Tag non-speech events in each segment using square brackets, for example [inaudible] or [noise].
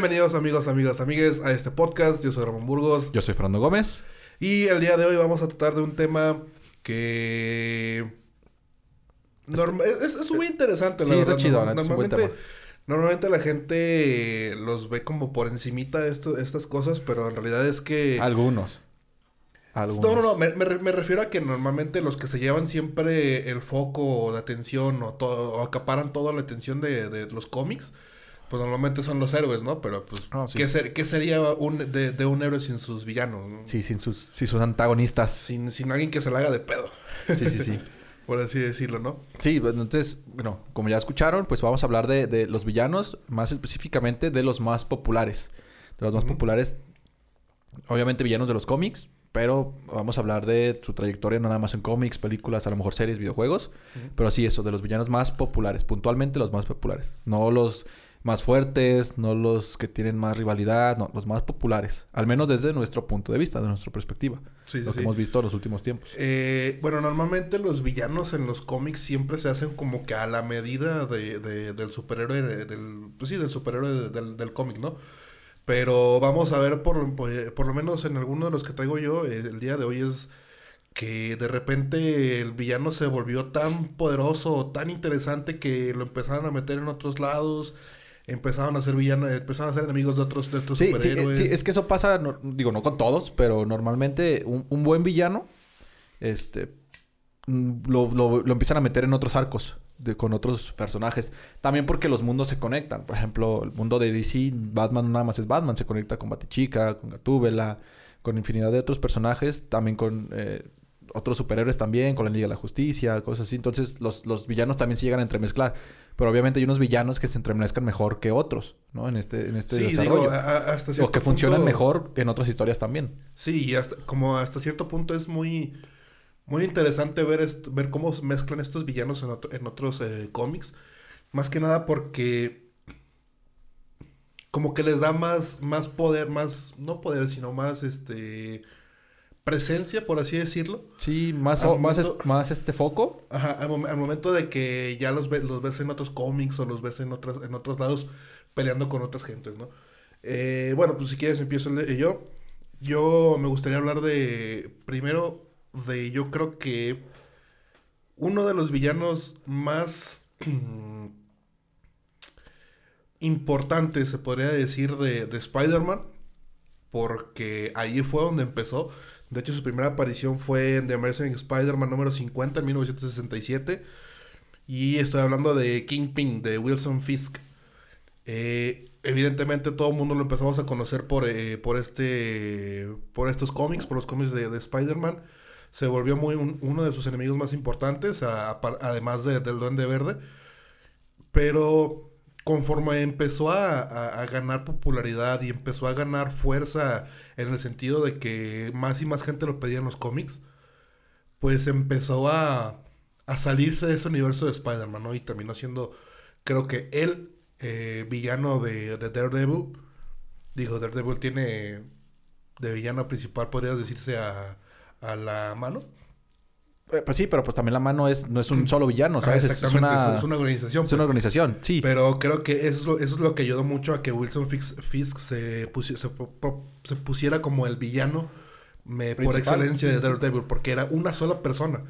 Bienvenidos amigos, amigas, amigues a este podcast. Yo soy Ramón Burgos. Yo soy Fernando Gómez. Y el día de hoy vamos a tratar de un tema que... norma- es, es muy interesante, la Sí, está verdad. chido, No- la neta, es un buen normalmente, normalmente la gente los ve como por encimita esto, estas cosas, pero en realidad es que... Algunos. Algunos. No, no, no, me, me re- me refiero a que normalmente los que se llevan siempre el foco o la atención o, todo, o acaparan toda la atención de, de los cómics, pues normalmente son los héroes, ¿no? Pero pues, Ah, sí. ¿qué, ser- qué sería un, de, de un héroe sin sus villanos? no? Sí, sin sus, sin sus antagonistas. Sin, sin alguien que se la haga de pedo, Sí, sí, sí. [laughs] por así decirlo, ¿no? Sí, entonces, bueno, como ya escucharon, pues vamos a hablar de, de los villanos, más específicamente de los más populares. De los más populares, obviamente villanos de los cómics, pero vamos a hablar de su trayectoria no nada más en cómics, películas, a lo mejor series, videojuegos, pero sí eso, de los villanos más populares, puntualmente los más populares. No los más fuertes, no los que tienen más rivalidad, no, los más populares. Al menos desde nuestro punto de vista, de nuestra perspectiva. Sí, sí, lo que sí. hemos visto en los últimos tiempos. Eh, bueno, normalmente los villanos en los cómics siempre se hacen como que a la medida de, de- del superhéroe, del, pues sí, del superhéroe de- del, del cómic, ¿no? Pero vamos a ver, por, por, por lo menos en alguno de los que traigo yo, eh, el día de hoy es que de repente el villano se volvió tan poderoso, tan interesante que lo empezaron a meter en otros lados, empezaron a ser villanos, empezaron a ser enemigos de otros, de otros Sí, superhéroes. sí, es que eso pasa, no- digo, no con todos, pero normalmente un, un buen villano, este, mm, lo, lo- lo empiezan a meter en otros arcos, de, con otros personajes. También porque los mundos se conectan. Por ejemplo, el mundo de DC, Batman nada más es Batman, se conecta con Batichica, con Gatúbela, con infinidad de otros personajes, también con eh, otros superhéroes también, con la Liga de la Justicia, cosas así. Entonces, los, los villanos también se llegan a entremezclar. Pero obviamente hay unos villanos que se entremezclan mejor que otros, ¿no? En este, en este Sí, desarrollo. digo, a- a- hasta O cierto que funcionan mejor en otras historias también. Sí, y hasta, como hasta cierto punto es muy, muy interesante ver, ver cómo mezclan estos villanos en, otro- en otros eh, cómics. Más que nada porque como que les da más, más poder, más, no poder, sino más este presencia, por así decirlo. Sí, más, más, es- momento- más este foco. Ajá, al, mom- al momento de que ya los, ve- los ves en otros cómics o los ves en otras, en otros lados peleando con otras gentes, ¿no? Eh, bueno, pues si quieres empiezo yo. Yo me gustaría hablar de, primero, de yo creo que uno de los villanos más [clears throat] importantes, se podría decir, de, de Spider-Man, porque ahí fue donde empezó. De hecho, su primera aparición fue en The Amazing Spider-Man número 50 en 1967. Y estoy hablando de Kingpin, de Wilson Fisk. Eh, evidentemente todo el mundo lo empezamos a conocer por, eh, por, este, por estos cómics, por los cómics de, de Spider-Man. Se volvió muy un- uno de sus enemigos más importantes, además de- del Duende Verde. Pero conforme empezó a, a- ganar popularidad y empezó a ganar fuerza en el sentido de que más y más gente lo pedía en los cómics, pues empezó a, a salirse de ese universo de Spider-Man, ¿no? Y terminó siendo, creo que el eh, villano de, de Daredevil. Digo, Daredevil tiene de villano principal, podrías decirse, a, a la mano. Eh, pues sí, pero pues también la mano es, no es un solo villano, Ah, ¿sabes? Es- es, una, es una organización. es una pues. organización, sí. Pero creo que eso es, lo, eso es lo que ayudó mucho a que Wilson Fisk, Fisk se, pusi- se, pusiera como el villano me- por excelencia de. Daredevil, porque era una sola persona.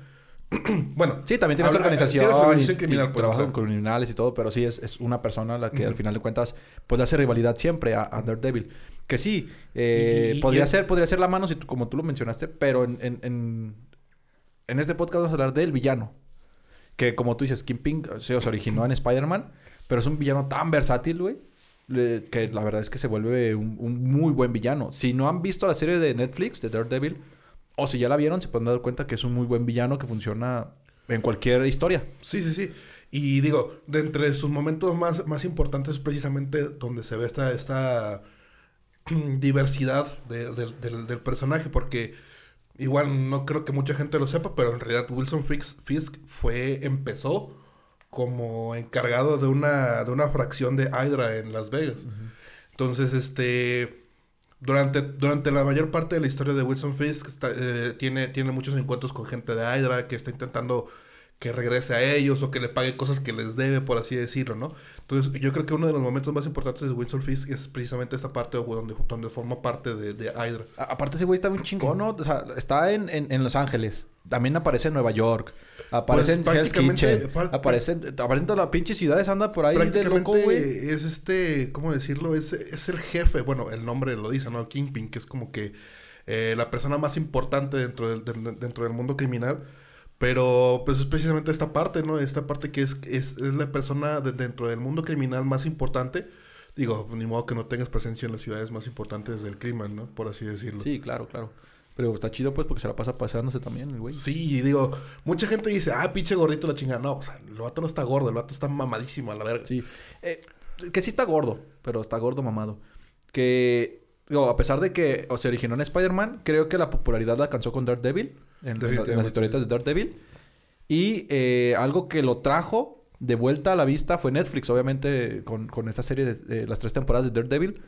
[clears throat] bueno, Sí, también tiene su organización. tiene organización criminal, pues, trabaja o sea. con criminales y todo, pero sí es, es una persona la que al final de cuentas pues le hace rivalidad siempre a, a Daredevil. Que sí, eh, y- podría y- ser, podría ser la mano si tú- como tú lo mencionaste, pero en, en, en, en este podcast vamos a hablar del villano. Que como tú dices, Kingpin se, se originó en Spider-Man, pero es un villano tan versátil, güey, que la verdad es que se vuelve un, muy buen villano. Si no han visto la serie de Netflix de Daredevil, o si ya la vieron, se pueden dar cuenta que es un muy buen villano que funciona en cualquier historia. Sí, sí, sí. Y digo, de entre sus momentos más, más importantes es precisamente donde se ve esta, esta [clears throat] diversidad de- del- del, del personaje, porque igual no creo que mucha gente lo sepa, pero en realidad Wilson Fisk, fue, empezó como encargado de una, de una fracción de Hydra en Las Vegas. Entonces, este... Durante, durante la mayor parte de la historia de Wilson Fisk está- eh, tiene, tiene muchos encuentros con gente de Hydra que está intentando que regrese a ellos o que le pague cosas que les debe, por así decirlo, ¿no? Entonces, yo creo que uno de los momentos más importantes de Wilson Fisk es precisamente esta parte donde, donde forma parte de, de Hydra. A- aparte ese güey está muy chingón, ¿no? O sea, está en, en, en Los Ángeles. También aparece en Nueva York. Aparece Pues, en Hell's Kitchen. par- Aparece, en- aparece en todas las pinches ciudades. Anda por ahí de loco, güey. Es este, ¿cómo decirlo? Es, es el jefe, bueno, el nombre lo dice, ¿no? Kingpin, que es como que eh, la persona más importante dentro del, del- dentro del mundo criminal. Pero pues es precisamente esta parte, ¿no? Esta parte que es, es, es la persona de- dentro del mundo criminal más importante. Digo, ni modo que no tengas presencia en las ciudades más importantes del crimen, ¿no? Por así decirlo. Sí, claro, claro. Pero está chido, pues, porque se la pasa paseándose también, el güey. Sí, digo, mucha gente dice, ah, pinche gordito la chingada. No, o sea, el vato no está gordo, el vato está mamadísimo a la verga. Sí. Eh, que sí está gordo, pero está gordo mamado. Que, digo, a pesar de que o se originó en Spider-Man, creo que la popularidad la alcanzó con Daredevil. En, en la- en las historietas de Daredevil. Y eh, algo que lo trajo de vuelta a la vista fue Netflix, obviamente, con, con esa serie de, las tres temporadas de Daredevil.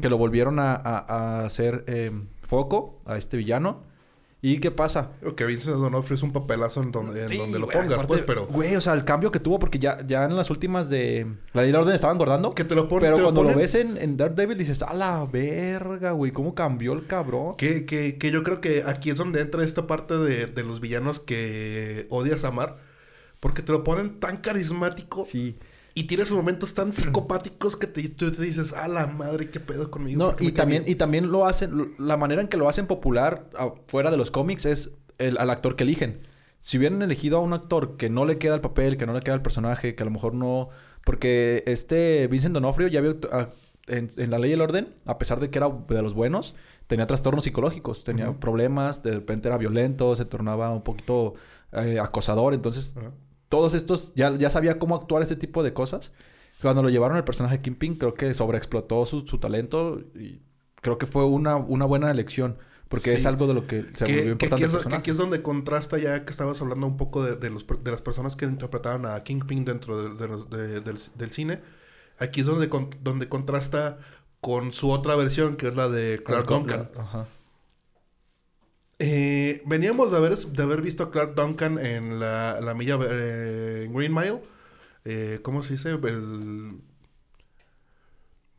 Que lo volvieron a, a- a hacer eh, foco a este villano. ¿Y qué pasa? Que Vincent D'Onofrio es un papelazo en donde, en Sí, donde lo güey, pongas, aparte, pues, pero... Güey, o sea, el cambio que tuvo, porque ya, ya en las últimas de La Ley la Orden estaban engordando. Que te lo ponen... Pero te cuando lo, ponen- ves en, en Daredevil dices, a la verga, güey, ¿cómo cambió el cabrón? Que, que, que yo creo que aquí es donde entra esta parte de, de los villanos que odias amar. Porque te lo ponen tan carismático Sí. Y tiene sus momentos tan psicopáticos que te, tú te dices, a la madre, qué pedo conmigo. No, ¿Por qué y también, bien?". y también lo hacen, la manera en que lo hacen popular ah, fuera de los cómics es el, al actor que eligen. Si hubieran elegido a un actor que no le queda el papel, que no le queda el personaje, que a lo mejor no... Porque este Vincent D'Onofrio ya vio ah, en, en La Ley y el Orden, a pesar de que era de los buenos, tenía trastornos psicológicos, tenía problemas, de repente era violento, se tornaba un poquito eh, acosador, entonces. Todos estos, ya, ya sabía cómo actuar ese tipo de cosas. Cuando lo llevaron al personaje Kingpin, creo que sobreexplotó su, su talento y creo que fue una, una buena elección. Porque Sí. es algo de lo que se Que, volvió que importante aquí el es, que aquí es donde contrasta ya que estabas hablando un poco de, de los, de las personas que interpretaban a Kingpin dentro de- de de- del, del cine. Aquí es donde, con- donde contrasta con su otra versión, que es la de Clark Duncan. Ajá. Eh, veníamos de haber, de haber visto a Clark Duncan en la, la milla eh, en Green Mile. Eh, ¿Cómo se dice? El...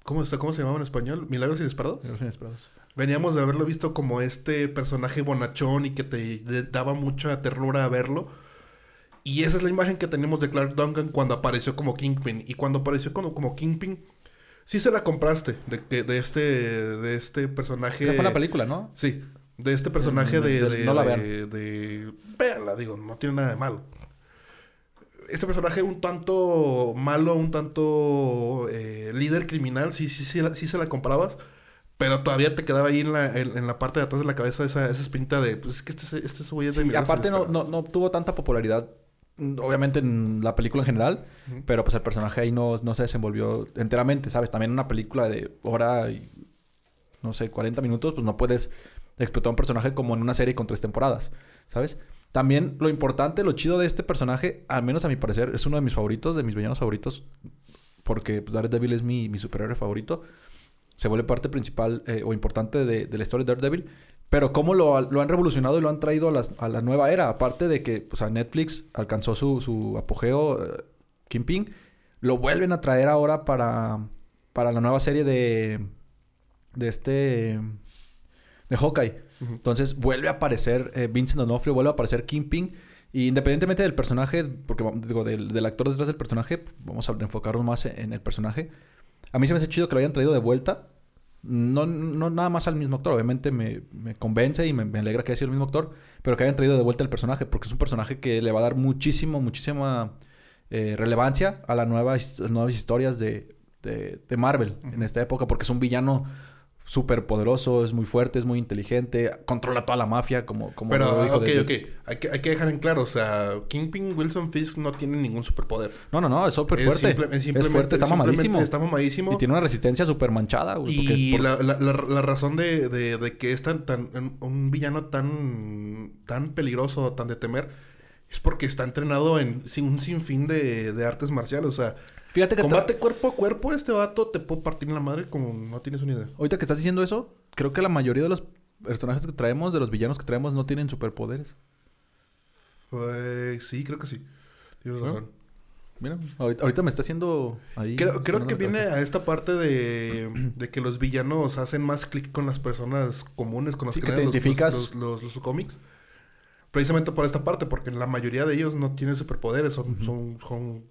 ¿Cómo, está, ¿Cómo se llamaba en español? ¿Milagros Inesperados? Los inesperados. Veníamos de haberlo visto como este personaje bonachón y que te daba mucha ternura a verlo. Y esa es la imagen que tenemos de Clark Duncan cuando apareció como Kingpin. Y cuando apareció como, como Kingpin, sí se la compraste de, que- de, este, de este personaje. Esa fue la película, ¿no? Sí, de este personaje Mm, de, de- de, no la vean. de- véanla, digo, no tiene nada de malo. Este personaje un tanto malo, un tanto eh, líder criminal, sí, sí, sí, sí se la comprabas, pero todavía te quedaba ahí en la, en, en la parte de atrás de la cabeza esa, esa espinita de, pues es que este, este güey es de Sí, Milagros aparte no, no, no tuvo tanta popularidad, mm, obviamente en la película en general, Ujú. pero pues el personaje ahí no, no se desenvolvió enteramente, ¿sabes? También una película de hora y, no sé, 40 minutos, pues no puedes explotar un personaje como en una serie con tres temporadas, ¿sabes? También lo importante, lo chido de este personaje, al menos a mi parecer, es uno de mis favoritos, de mis villanos favoritos, porque pues, Daredevil es mi, mi superhéroe favorito. Se vuelve parte principal eh, o importante de, de la historia de Daredevil. Pero cómo lo, lo han revolucionado y lo han traído a, a la nueva era. Aparte de que pues, a Netflix alcanzó su, su apogeo, eh, Kingpin, lo vuelven a traer ahora para, para la nueva serie de, de este... de Hawkeye. Entonces vuelve a aparecer eh, Vincent D'Onofrio, vuelve a aparecer Kingpin. Y independientemente del personaje, porque digo, del, del actor detrás del personaje, vamos a enfocarnos más en, en el personaje. A mí se me hace chido que lo hayan traído de vuelta. No, no nada más al mismo actor. Obviamente me, me convence y me, me alegra que haya sido el mismo actor. Pero que hayan traído de vuelta el personaje. Porque es un personaje que le va a dar muchísimo, muchísima eh, relevancia a, la nueva, las nuevas historias de, de, de Marvel en esta época, porque es un villano súper poderoso, es muy fuerte, es muy inteligente, controla toda la mafia, como, como Pero, lo dijo ok, David. ok. Hay que, hay que dejar en claro, o sea, Kingpin Wilson Fisk no tiene ningún superpoder. No, no, no, es súper Es fuerte. simple- es es fuerte, está mamadísimo. Está mamadísimo. Y tiene una resistencia súper manchada, güey. Y por- la, la, la, la razón de, de, de que es tan, tan un- villano tan, tan peligroso, tan de temer, es porque está entrenado en sin- un sinfín de, de artes marciales. O sea, Fíjate que... combate cuerpo a cuerpo, este vato te puede partir en la madre como no tienes una idea. Ahorita que estás diciendo eso, creo que la mayoría de los personajes que traemos, de los villanos que traemos, no tienen superpoderes. Pues sí, creo que sí. Tienes ¿No? razón. Mira, ahorita, ahorita me está haciendo ahí... Creo, que viene a esta parte de, [clears throat] de que los villanos hacen más clic con las personas comunes, con las Sí, que que te los- identificas. Los, los, los- los cómics. Precisamente por esta parte, porque la mayoría de ellos no tienen superpoderes, son, son, son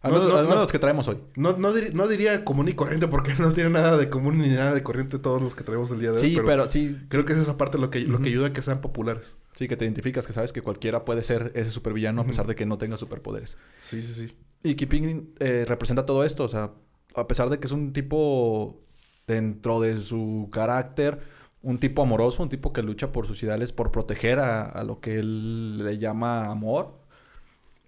Al no, menos- no, al menos no. los que traemos hoy. no, no, dir- no diría común y corriente, porque [laughs] no tiene nada de común ni nada de corriente todos los que tenemos el día de hoy. Sí, pero, sí, creo que es esa parte lo que, lo que ayuda a que sean populares. sí que te identificas, que sabes que cualquiera puede ser ese supervillano a Ujú. pesar de que no tenga superpoderes. Sí, sí, sí. Y Keeping eh, representa todo esto, o sea, a pesar de que es un tipo dentro de su carácter, un tipo amoroso, un tipo que lucha por sus ideales, por proteger a, a lo que él le llama amor.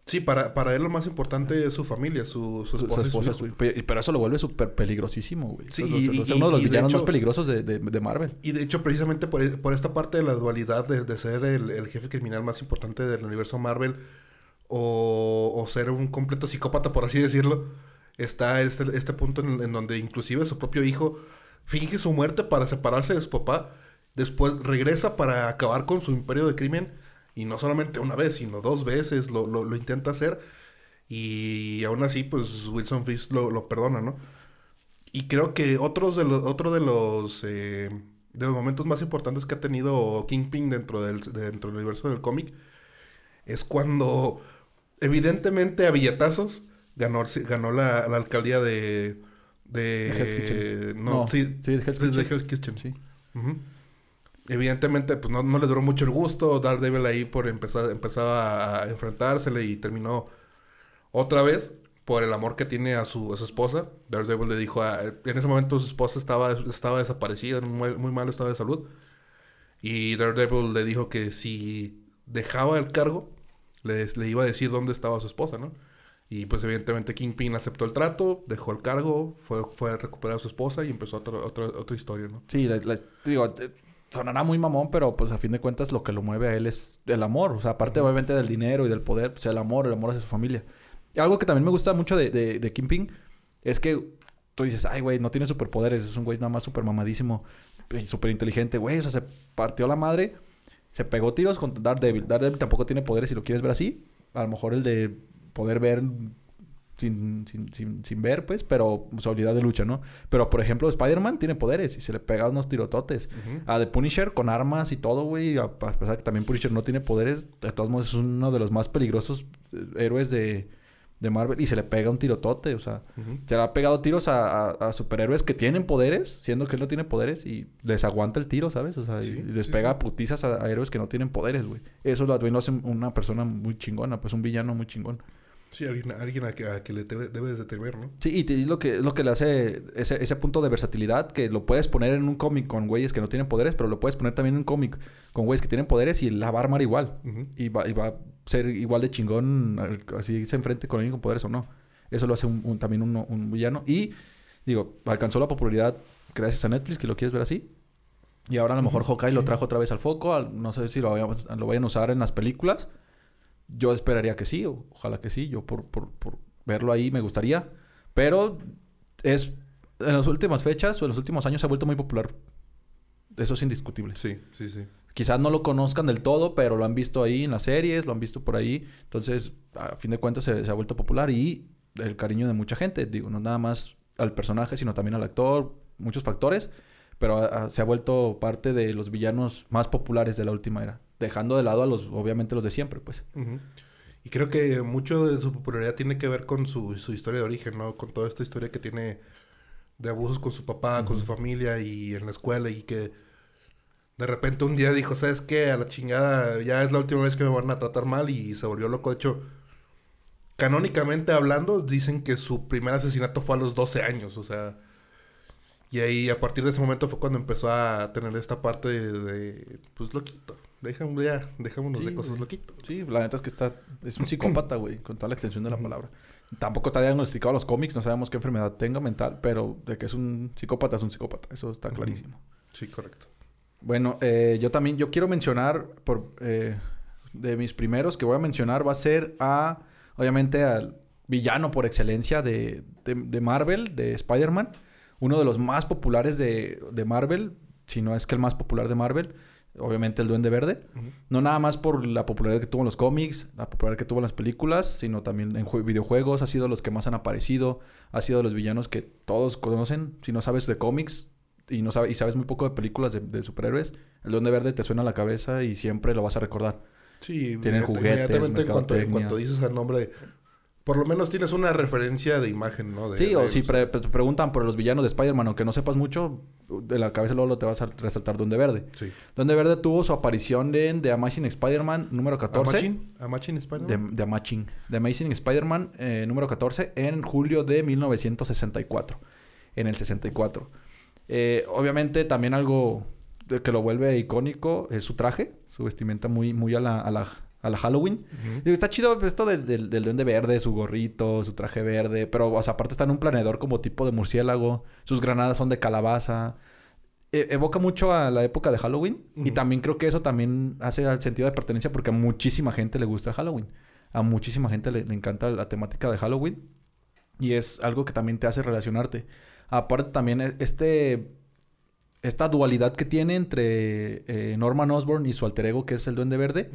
Sí, para, para él lo más importante es su familia, su, su Su, esposa, y su esposa, hijo. su- pe- pero eso lo vuelve súper peligrosísimo, güey. Sí, Es- y- es uno de los y de villanos más hecho- peligrosos de, de- de Marvel. Y de hecho, precisamente por, por esta parte de la dualidad de, de ser el, el jefe criminal más importante del universo Marvel o, o ser un completo psicópata, por así decirlo, está este, este punto en, en donde inclusive su propio hijo finge su muerte para separarse de su papá, después regresa para acabar con su imperio de crimen y no solamente una vez, sino dos veces lo, lo- lo intenta hacer y aún así pues Wilson Fisk lo, lo perdona, ¿no? Y creo que otros de los, otro de los eh, de los momentos más importantes que ha tenido Kingpin dentro del, dentro del universo del cómic es cuando evidentemente a billetazos ganó, ganó la, la alcaldía de de Hell's Kitchen. no, No, sí, sí, de Hell's sí, de Kitchen. Hell's Kitchen. Sí. Ujú. Evidentemente, pues no, no le duró mucho el gusto. Daredevil ahí por empezar, empezaba a enfrentársele y terminó otra vez por el amor que tiene a su, a su esposa. Daredevil le dijo, a- en ese momento su esposa estaba, estaba desaparecida, en un muy, muy mal estado de salud. Y Daredevil le dijo que si dejaba el cargo, le, le iba a decir dónde estaba su esposa, ¿no? Y pues evidentemente Kingpin aceptó el trato, dejó el cargo, fue, fue a recuperar a su esposa y empezó otra, otra, otra historia, ¿no? Sí, la- la- digo, sonará muy mamón, pero pues a fin de cuentas lo que lo mueve a él es el amor. O sea, aparte obviamente del dinero y del poder, pues el amor, el amor hacia su familia. Y algo que también me gusta mucho de, de, de Kingpin es que tú dices, ay, güey, no tiene superpoderes, es un güey nada más súper mamadísimo súper inteligente, güey. O sea, se partió la madre, se pegó tiros con Daredevil. Daredevil tampoco tiene poderes si lo quieres ver así. A lo mejor el de poder ver sin, sin, sin, sin ver, pues, pero su habilidad de lucha, ¿no? Pero, por ejemplo, Spider-Man tiene poderes y se le pega unos tirototes. A The Punisher con armas y todo, güey. A a pesar que también Punisher no tiene poderes, de todos modos es uno de los más peligrosos eh, héroes de, de Marvel. Y se le pega un tirotote, o sea. Se le ha pegado tiros a, a- a superhéroes que tienen poderes, siendo que él no tiene poderes, y les aguanta el tiro, ¿sabes? O sea, y- Sí, y les sí, pega sí. putizas a, a héroes que no tienen poderes, güey. Eso lo, también lo hace una persona muy chingona, pues un villano muy chingón. Sí, alguien, alguien a, que, a que le debe- debes de temer, ¿no? Sí, y te- y lo que, lo que le hace ese, ese punto de versatilidad, que lo puedes poner en un cómic con güeyes que no tienen poderes, pero lo puedes poner también en un cómic con güeyes que tienen poderes y la va a armar igual. Y va, y va a ser igual de chingón, así se enfrente con alguien con poderes o no. Eso lo hace un, un- también un, un villano. Y, digo, alcanzó la popularidad gracias a Netflix, que lo quieres ver así. Y ahora a lo mejor Hawkeye lo trajo otra vez al foco. al- No sé si lo, lo vayan a usar en las películas. Yo esperaría que sí, o- ojalá que sí. Yo por, por, por verlo ahí me gustaría. Pero es en las últimas fechas o en los últimos años se ha vuelto muy popular. Eso es indiscutible. Sí, sí, sí. Quizás no lo conozcan del todo, pero lo han visto ahí en las series, lo han visto por ahí. Entonces, a fin de cuentas, se, se ha vuelto popular y el cariño de mucha gente. Digo, no nada más al personaje, sino también al actor, muchos factores. Pero a- a- se ha vuelto parte de los villanos más populares de la última era. Dejando de lado a los, obviamente, los de siempre, pues. Y creo que mucho de su popularidad tiene que ver con su, su historia de origen, ¿no? Con toda esta historia que tiene de abusos con su papá, con su familia y en la escuela y que de repente un día dijo, ¿sabes qué? A la chingada, ya es la última vez que me van a tratar mal y se volvió loco. De hecho, canónicamente hablando, dicen que su primer asesinato fue a los 12 años, o sea... Y ahí, a partir de ese momento fue cuando empezó a tener esta parte de, pues, loquito. Dejamos ya, dejémonos Sí, de cosas güey. loquito. Sí, la neta es que está... Es un psicópata, güey, con toda la extensión de la palabra. Tampoco está diagnosticado a los cómics, no sabemos qué enfermedad tenga mental, pero de que es un psicópata es un psicópata, eso está clarísimo. Sí, correcto. Bueno, eh, yo también, yo quiero mencionar, por, eh, de mis primeros que voy a mencionar, va a ser a, obviamente, al villano por excelencia de, de- de Marvel, de Spider-Man. Uno de los más populares de, de Marvel, si no es que el más popular de Marvel. Obviamente el Duende Verde. No nada más por la popularidad que tuvo en los cómics, la popularidad que tuvo en las películas, sino también en jue- videojuegos. Ha sido los que más han aparecido. Ha sido de los villanos que todos conocen. Si no sabes de cómics y, no sabe- y sabes muy poco de películas de, de superhéroes, el Duende Verde te suena a la cabeza y siempre lo vas a recordar. Sí, Tienen juguetes, inmediatamente en cuanto, en mercadotecnia. cuanto dices el nombre, por lo menos tienes una referencia de imagen, ¿no? De- Sí, o si pre- te preguntan por los villanos de Spider-Man, aunque no sepas mucho, de la cabeza luego te vas a resaltar Duende Verde. Sí. Duende Verde tuvo su aparición en The Amazing Spider-Man número 14. ¿Amachin? ¿Amachin De, Spider-Man? de Amazing. The Amazing Spider-Man eh, número 14 en julio de 1964. En el 64. Eh, obviamente también algo que lo vuelve icónico es su traje. Su vestimenta muy, muy a la, a la, a la Halloween. Digo, está chido esto del, del, del duende verde, su gorrito, su traje verde. Pero, o sea, aparte está en un planeador como tipo de murciélago. Sus granadas son de calabaza. E- evoca mucho a la época de Halloween. Y también creo que eso también hace al sentido de pertenencia porque a muchísima gente le gusta Halloween. A muchísima gente le, le encanta la temática de Halloween. Y es algo que también te hace relacionarte. Aparte también e- este... Esta dualidad que tiene entre eh, Norman Osborn y su alter ego, que es el Duende Verde.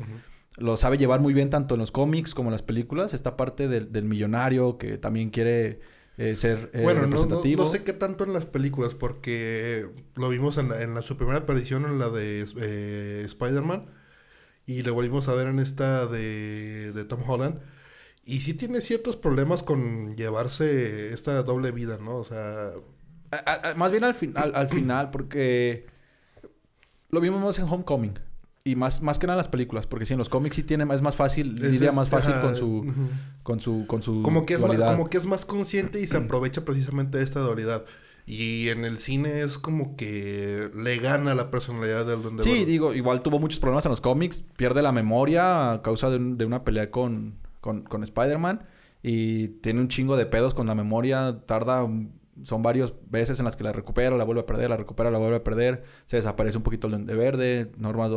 Lo sabe llevar muy bien tanto en los cómics como en las películas. Esta parte del, del millonario que también quiere eh, ser eh, Bueno, no, no, representativo. no sé qué tanto en las películas, porque lo vimos en, la, en la- su primera aparición en la de eh, Spider-Man y lo volvimos a ver en esta de, de Tom Holland. Y sí tiene ciertos problemas con llevarse esta doble vida, ¿no? O sea, A- a- a- más bien al, fin- al, al final, porque lo vimos más en Homecoming. Y más, más que nada en las películas, porque si en los cómics sí tiene, es más fácil, es lidia más este, fácil con su, con su, con su como que es más, como que es más consciente y se [clears throat] aprovecha precisamente de esta dualidad. Y en el cine es como que le gana la personalidad del Duende Sí, Verde. digo, igual tuvo muchos problemas en los cómics. Pierde la memoria a causa de, un- de una pelea con, con, con Spider-Man. Y tiene un chingo de pedos con la memoria. Tarda... Son varias veces en las que la recupera, la vuelve a perder, la recupera, la vuelve a perder. Se desaparece un poquito el de verde. Norma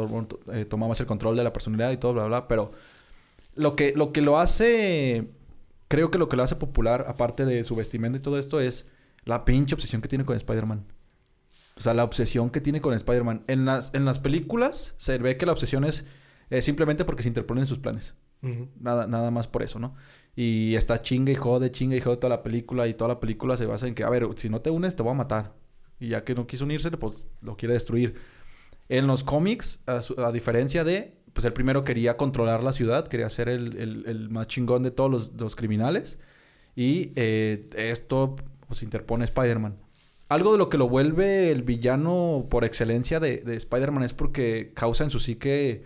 eh, toma más el control de la personalidad y todo, bla, bla. Pero lo que, lo que lo hace... Creo que lo que lo hace popular, aparte de su vestimenta y todo esto, es la pinche obsesión que tiene con Spider-Man. O sea, la obsesión que tiene con Spider-Man. En las, en las películas se ve que la obsesión es simplemente porque se interponen sus planes. Nada, nada más por eso, ¿no? Y está chinga y jode, chinga y jode toda la película. Y toda la película se basa en que, a ver, si no te unes, te voy a matar. Y ya que no quiso unirse, pues lo quiere destruir. En los cómics, a, diferencia de, pues el primero quería controlar la ciudad, quería ser el, el- el más chingón de todos los, los criminales. Y eh, esto, pues interpone Spider-Man. Algo de lo que lo vuelve el villano por excelencia de, de Spider-Man es porque causa en su psique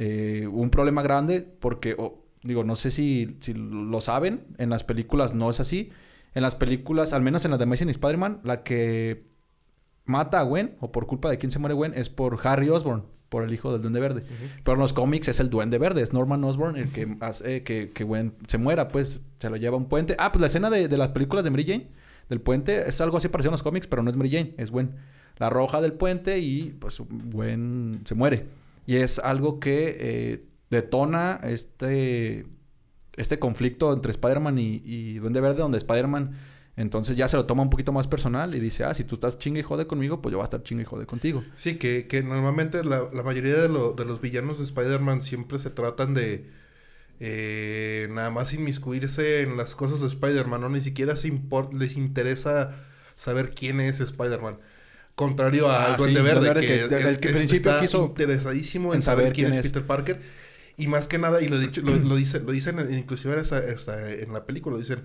eh, un problema grande. Porque, digo, no sé si, si lo saben, en las películas no es así. En las películas, al menos en la de Amazing Spider-Man, la que mata a Gwen, o por culpa de quién se muere Gwen, es por Harry Osborn, por el hijo del Duende Verde. Pero en los cómics es el Duende Verde, es Norman Osborn el que hace que, que Gwen se muera, pues se lo lleva a un puente. Ah, pues la escena de, de las películas de Mary Jane, del puente, es algo así parecido en los cómics, pero no es Mary Jane, es Gwen. La roja del puente y pues Gwen se muere. Y es algo que eh, detona este, este conflicto entre Spider-Man y, Duende Verde, donde Spider-Man entonces ya se lo toma un poquito más personal y dice, ah, si tú estás chingue y jode conmigo, pues yo voy a estar chingue y jode contigo. Sí, que, que normalmente la, mayoría de, lo- de los villanos de Spider-Man siempre se tratan de eh, nada más inmiscuirse en las cosas de Spider-Man, ¿no? Ni siquiera les interesa saber quién es Spider-Man. Contrario Ah, al Duende sí, Verde, Duende que, el que es- principio está quiso interesadísimo en, en saber, quién, quién es es. Peter Parker. Y más que nada, y lo, dicho, lo, [clears throat] lo dice, lo dicen en- inclusive en, la película, dicen,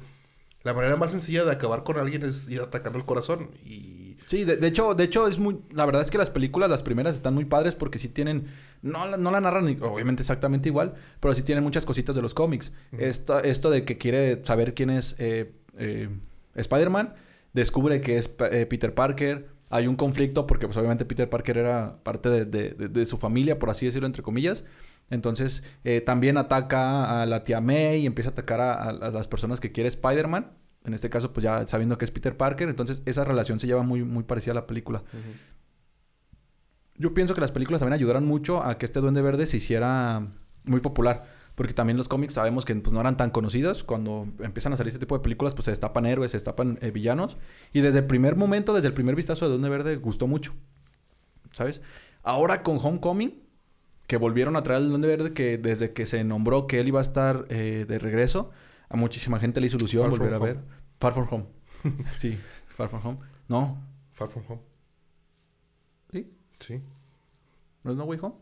la manera más sencilla de acabar con alguien es ir atacando el corazón. Y Sí, de, de hecho, de hecho es muy, la verdad es que las películas, las primeras están muy padres porque sí tienen, no, la- no la narran obviamente exactamente igual, pero sí tienen muchas cositas de los cómics. esto, esto de que quiere saber quién es eh, eh, Spider-Man, descubre que es eh, Peter Parker, hay un conflicto porque pues obviamente Peter Parker era parte de, de- de- de su familia, por así decirlo, entre comillas. Entonces eh, también ataca a la tía May y empieza a atacar a, a- a las personas que quiere Spider-Man. En este caso, pues ya sabiendo que es Peter Parker. Entonces esa relación se lleva muy, muy parecida a la película. Yo pienso que las películas también ayudaron mucho a que este Duende Verde se hiciera muy popular. Porque también los cómics sabemos que pues, no eran tan conocidos. Cuando empiezan a salir este tipo de películas, pues se destapan héroes, se destapan eh, villanos. Y desde el primer momento, desde el primer vistazo de Duende Verde, gustó mucho. ¿Sabes? Ahora con Homecoming, que volvieron a traer al Duende Verde, que desde que se nombró que él iba a estar eh, de regreso, a muchísima gente le hizo ilusión Far volver a ver. Far From Home. [laughs] sí, Far From Home. No, Far From Home. ¿sí? Sí. ¿No es No Way Home?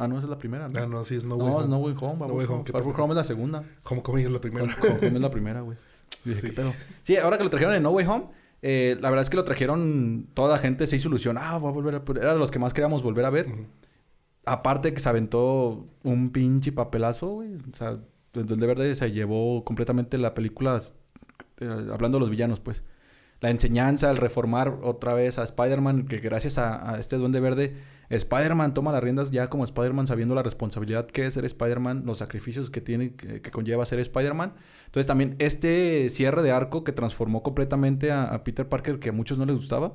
Ah, no, esa es la primera. ¿no? Ah, no, sí, es No Way Home. No Way Home, No Way. Home, ¿qué Far te From pasa? Home es la segunda. Homecoming es la primera. Homecoming es la [laughs] primera, güey. Dije, Sí. ¿qué pedo? Sí, ahora que lo trajeron en No Way Home, eh, la verdad es que lo trajeron, toda la gente se hizo ilusión. Ah, va a volver a... Era de los que más queríamos volver a ver. Ujú. Aparte que se aventó un pinche papelazo, güey. O sea, el Duende Verde se llevó completamente la película, eh, hablando de los villanos, pues. La enseñanza, el reformar otra vez a Spider-Man, que gracias a, a este Duende Verde, Spider-Man toma las riendas ya como Spider-Man, sabiendo la responsabilidad que es ser Spider-Man, los sacrificios que tiene, que, conlleva ser Spider-Man. Entonces también este cierre de arco que transformó completamente a, Peter Parker, que a muchos no les gustaba,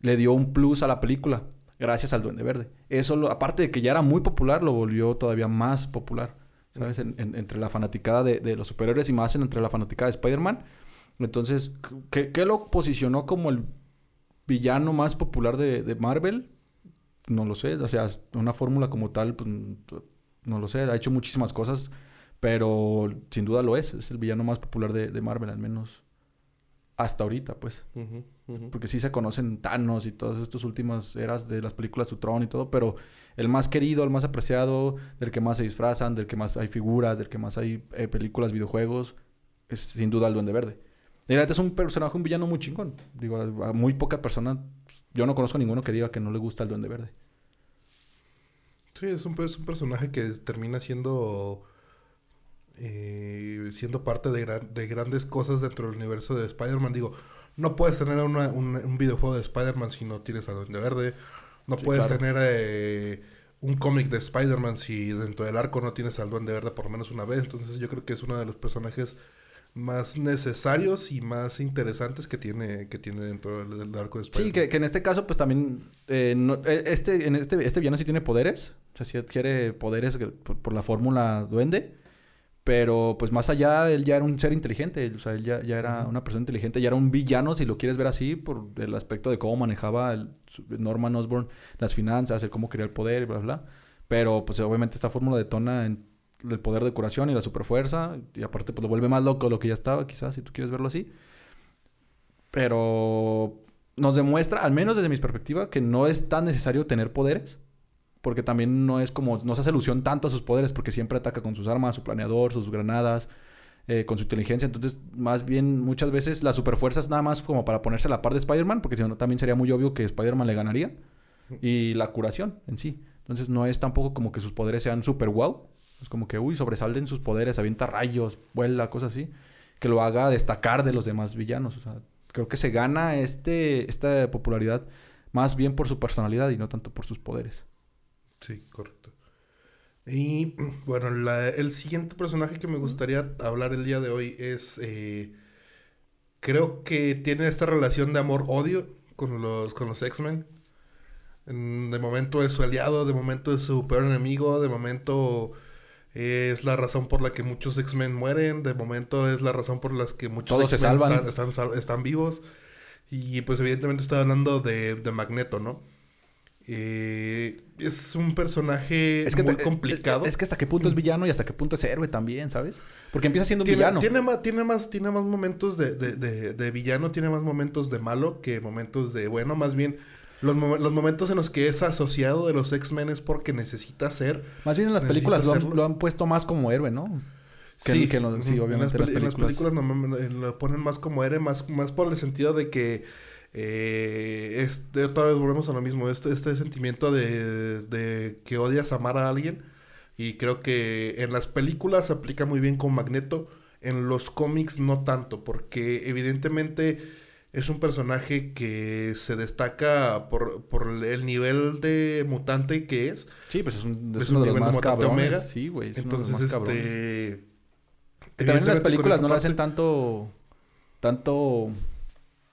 le dio un plus a la película, gracias al Duende Verde. Eso, aparte de que ya era muy popular, lo volvió todavía más popular, ¿sabes? En- en- entre la fanaticada de, los superhéroes y más en- entre la fanaticada de Spider-Man. Entonces, ¿qué, lo posicionó como el villano más popular de Marvel? No lo sé, o sea, una fórmula como tal, pues, no lo sé, ha hecho muchísimas cosas, pero sin duda lo es, es el villano más popular de, de Marvel, al menos hasta ahorita, pues. Porque sí se conocen Thanos y todas estas últimas eras de las películas de Tron y todo, pero el más querido, el más apreciado, del que más se disfrazan, del que más hay figuras, del que más hay eh, películas, videojuegos, es sin duda el Duende Verde. Y la neta es un personaje, un villano muy chingón. Digo, a, a muy pocas personas, yo no conozco a ninguno que diga que no le gusta el Duende Verde. Sí, es un, es un personaje que termina siendo eh, siendo parte de, gran- de grandes cosas dentro del universo de Spider-Man. Digo, no puedes tener una- un, un videojuego de Spider-Man si no tienes a Duende Verde. No Sí, puedes claro. tener eh, un cómic de Spider-Man si dentro del arco no tienes al Duende Verde por lo menos una vez. Entonces yo creo que es uno de los personajes más necesarios y más interesantes que tiene, que tiene dentro del, del arco de Spider-Man. Sí, que, que en este caso, pues también. eh, no- eh, este, en este, este villano sí tiene poderes. O sea, sí adquiere poderes por, por la fórmula duende. Pero pues más allá, él ya era un ser inteligente. O sea, él ya, ya era una persona inteligente. Ya era un villano, si lo quieres ver así, por el aspecto de cómo manejaba el- Norman Osborn las finanzas, el cómo quería el poder y bla, bla. Pero pues obviamente esta fórmula detona en el poder de curación y la superfuerza. Y aparte, pues lo vuelve más loco lo que ya estaba, quizás, si tú quieres verlo así. Pero nos demuestra, al menos desde mi perspectiva, que no es tan necesario tener poderes. Porque también no es como, no se hace alusión tanto a sus poderes, porque siempre ataca con sus armas, su planeador, sus granadas, eh, con su inteligencia. Entonces, más bien, muchas veces la superfuerza es nada más como para ponerse a la par de Spider-Man, porque si no, también sería muy obvio que Spider-Man le ganaría. Y la curación en sí. Entonces, no es tampoco como que sus poderes sean super wow. Es como que, uy, sobresalen sus poderes, avienta rayos, vuela, cosas así. Que lo haga destacar de los demás villanos. O sea, creo que se gana este, esta popularidad más bien por su personalidad y no tanto por sus poderes. Sí, correcto. Y [clears throat] bueno, la- el siguiente personaje que me gustaría hablar el día de hoy es. eh, creo que tiene esta relación de amor-odio con los, con los X-Men. En- De momento es su aliado, de momento es su peor enemigo, de momento es la razón por la que muchos X-Men mueren, de momento es la razón por la que muchos Todos se X-Men salvan. están, están vivos. Y pues evidentemente estoy hablando de, de Magneto, ¿no? Eh, es un personaje Es que muy te- complicado. Es, es que hasta qué punto es villano y hasta qué punto es héroe también, ¿sabes? Porque empieza siendo un tiene, villano. tiene más, tiene más, tiene más momentos de, de- de- de villano, tiene más momentos de malo que momentos de bueno. Más bien, los, mo- los momentos en los que es asociado de los X-Men es porque necesita ser. Más bien en las películas lo han, hacerlo. lo han puesto más como héroe, ¿no? Que- sí, que lo- sí, obviamente en las, las peli- en las películas. no- lo ponen más como héroe, más, más por el sentido de que Eh, este, otra vez volvemos a lo mismo, este, este sentimiento de, de que odias amar a alguien. Y creo que en las películas se aplica muy bien con Magneto, en los cómics no tanto, porque evidentemente es un personaje que se destaca por, por el nivel de mutante que es. Sí, pues es, un, es, Es uno un de los más mutante cabrones. omega. Sí, güey. es uno de los Entonces, más cabrones. este... También en las películas no le hacen tanto... Tanto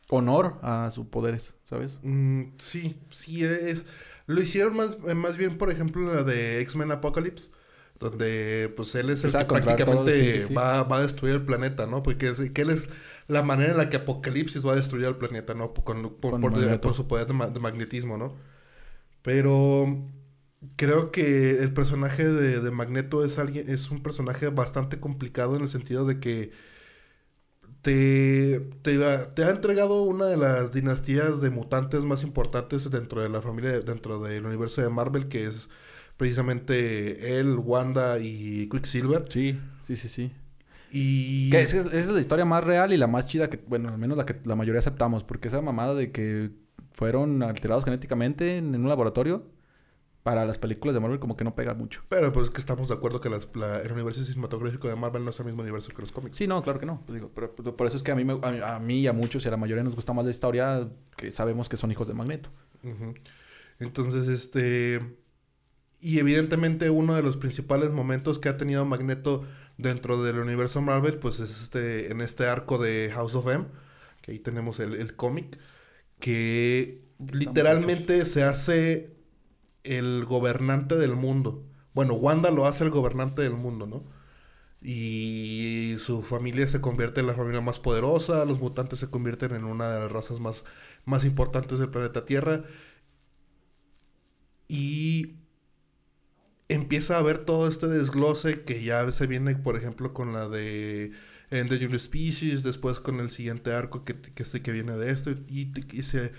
honor a sus poderes, ¿sabes? Mm, sí, sí es. Lo hicieron más, más bien, por ejemplo, en la de X-Men Apocalypse, donde pues él es el que todo, prácticamente sí, sí, sí. Va, va a destruir el planeta, ¿no? Porque es, que él es la manera en la que Apocalipsis va a destruir el planeta, ¿no? Por, con- por, Con por- Magneto. por su poder de, ma- de magnetismo, ¿no? Pero creo que el personaje de, de Magneto es alguien, es un personaje bastante complicado en el sentido de que te, te, ha- te ha entregado una de las dinastías de mutantes más importantes dentro de la familia, dentro del universo de Marvel, que es precisamente él, Wanda y Quicksilver. Sí, sí, sí, sí. Y... Que es, esa es la historia más real y la más chida que, bueno, al menos la que la mayoría aceptamos, porque esa mamada de que fueron alterados genéticamente en, en un laboratorio, para las películas de Marvel como que no pega mucho. Pero pues es que estamos de acuerdo que las- la- el universo cinematográfico de Marvel no es el mismo universo que los cómics. Sí, no, claro que no. Pues digo, pero, pero por eso es que a mí, me- a, mí- a mí y a muchos y a la mayoría nos gusta más la historia que sabemos que son hijos de Magneto. Entonces, este... Y evidentemente uno de los principales momentos que ha tenido Magneto dentro del universo Marvel, pues es este, en este arco de House of M, que ahí tenemos el, el cómic, que literalmente se hace el gobernante del mundo. Bueno, Wanda lo hace el gobernante del mundo, ¿no? Y su familia se convierte en la familia más poderosa, los mutantes se convierten en una de las razas más, más importantes del planeta Tierra. Y empieza a haber todo este desglose que ya se viene, por ejemplo, con la de Endangered Species, después con el siguiente arco que, que, que viene de esto, y, se,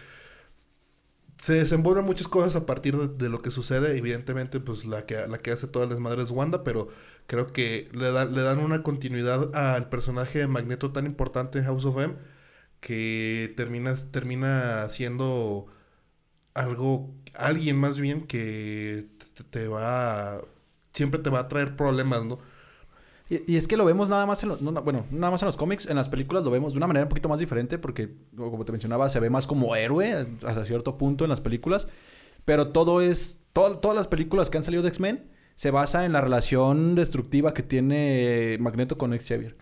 se desenvuelven muchas cosas a partir de, lo que sucede. Evidentemente, pues la que, la que hace todas las madres es Wanda, pero creo que le, da- le dan una continuidad al personaje de Magneto tan importante en House of M que termina, termina siendo algo, alguien más bien que te, te va, a- siempre te va a traer problemas, ¿no? Y, y es que lo vemos nada más en los, no, no, bueno, nada más en los cómics, en las películas lo vemos de una manera un poquito más diferente porque, como te mencionaba, se ve más como héroe hasta cierto punto en las películas, pero todo es, todo- todas las películas que han salido de X-Men se basa en la relación destructiva que tiene Magneto con Xavier.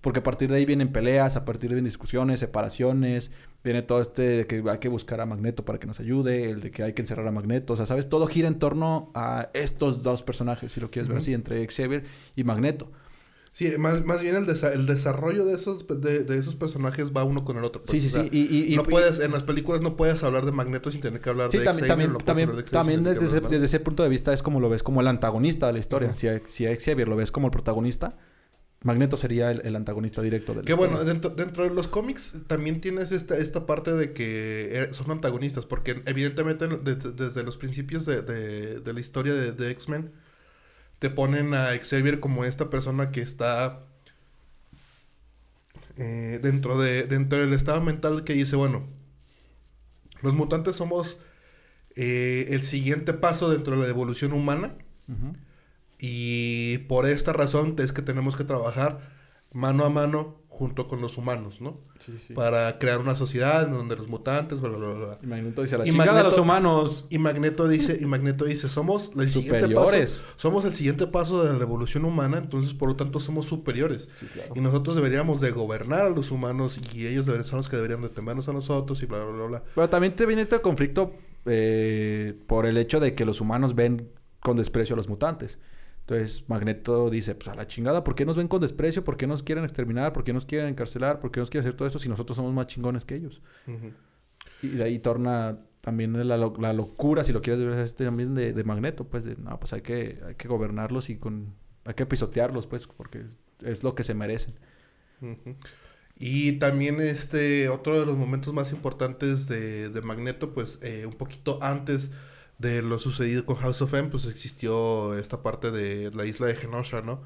Porque a partir de ahí vienen peleas, a partir de ahí vienen discusiones, separaciones, viene todo este de que hay que buscar a Magneto para que nos ayude, el de que hay que encerrar a Magneto, o sea, ¿sabes? Todo gira en torno a estos dos personajes, si lo quieres ver así, entre Xavier y Magneto. Sí, más, más bien el, desa- el desarrollo de esos, de, de esos personajes va uno con el otro. pues, Sí, sí, o sea, sí. Y, y- no y- puedes, en las películas no puedes hablar de Magneto sin tener que hablar Sí, de también, Xavier, también, también, de Xavier también desde, ese, desde ese punto de vista es como lo ves como el antagonista de la historia. Si, a, si a Xavier lo ves como el protagonista, Magneto sería el, el antagonista directo de la Que bueno, dentro, dentro de los cómics también tienes esta, esta parte de que eh, son antagonistas, porque evidentemente desde, desde los principios de, de- de la historia de, de X-Men te ponen a Xavier como esta persona que está eh, dentro, de, dentro del estado mental que dice, bueno, los mutantes somos eh, el siguiente paso dentro de la evolución humana. Ujú. Y por esta razón es que tenemos que trabajar mano a mano junto con los humanos, ¿no? Sí, sí. Para crear una sociedad en donde los mutantes, bla, bla, bla. Y Magneto dice a la Y los humanos. Y Magneto dice, y Magneto dice, somos el siguiente Superiores. paso, somos el siguiente paso de la evolución humana, entonces por lo tanto somos superiores. Sí, claro. Y nosotros deberíamos de gobernar a los humanos y ellos son los que deberían de temernos a nosotros y bla, bla, bla, bla. Pero también te viene este conflicto eh, por el hecho de que los humanos ven con desprecio a los mutantes. Entonces Magneto dice, pues a la chingada, ¿por qué nos ven con desprecio? ¿Por qué nos quieren exterminar? ¿Por qué nos quieren encarcelar? ¿Por qué nos quieren hacer todo eso si nosotros somos más chingones que ellos? Y de ahí torna también la, lo- la locura, si lo quieres ver este también de, de Magneto, pues de, no, pues hay que, hay que gobernarlos y con, hay que pisotearlos, pues, porque es lo que se merecen. Y también este, otro de los momentos más importantes de, de Magneto, pues eh, un poquito antes de lo sucedido con House of M, pues existió esta parte de la isla de Genosha, ¿no?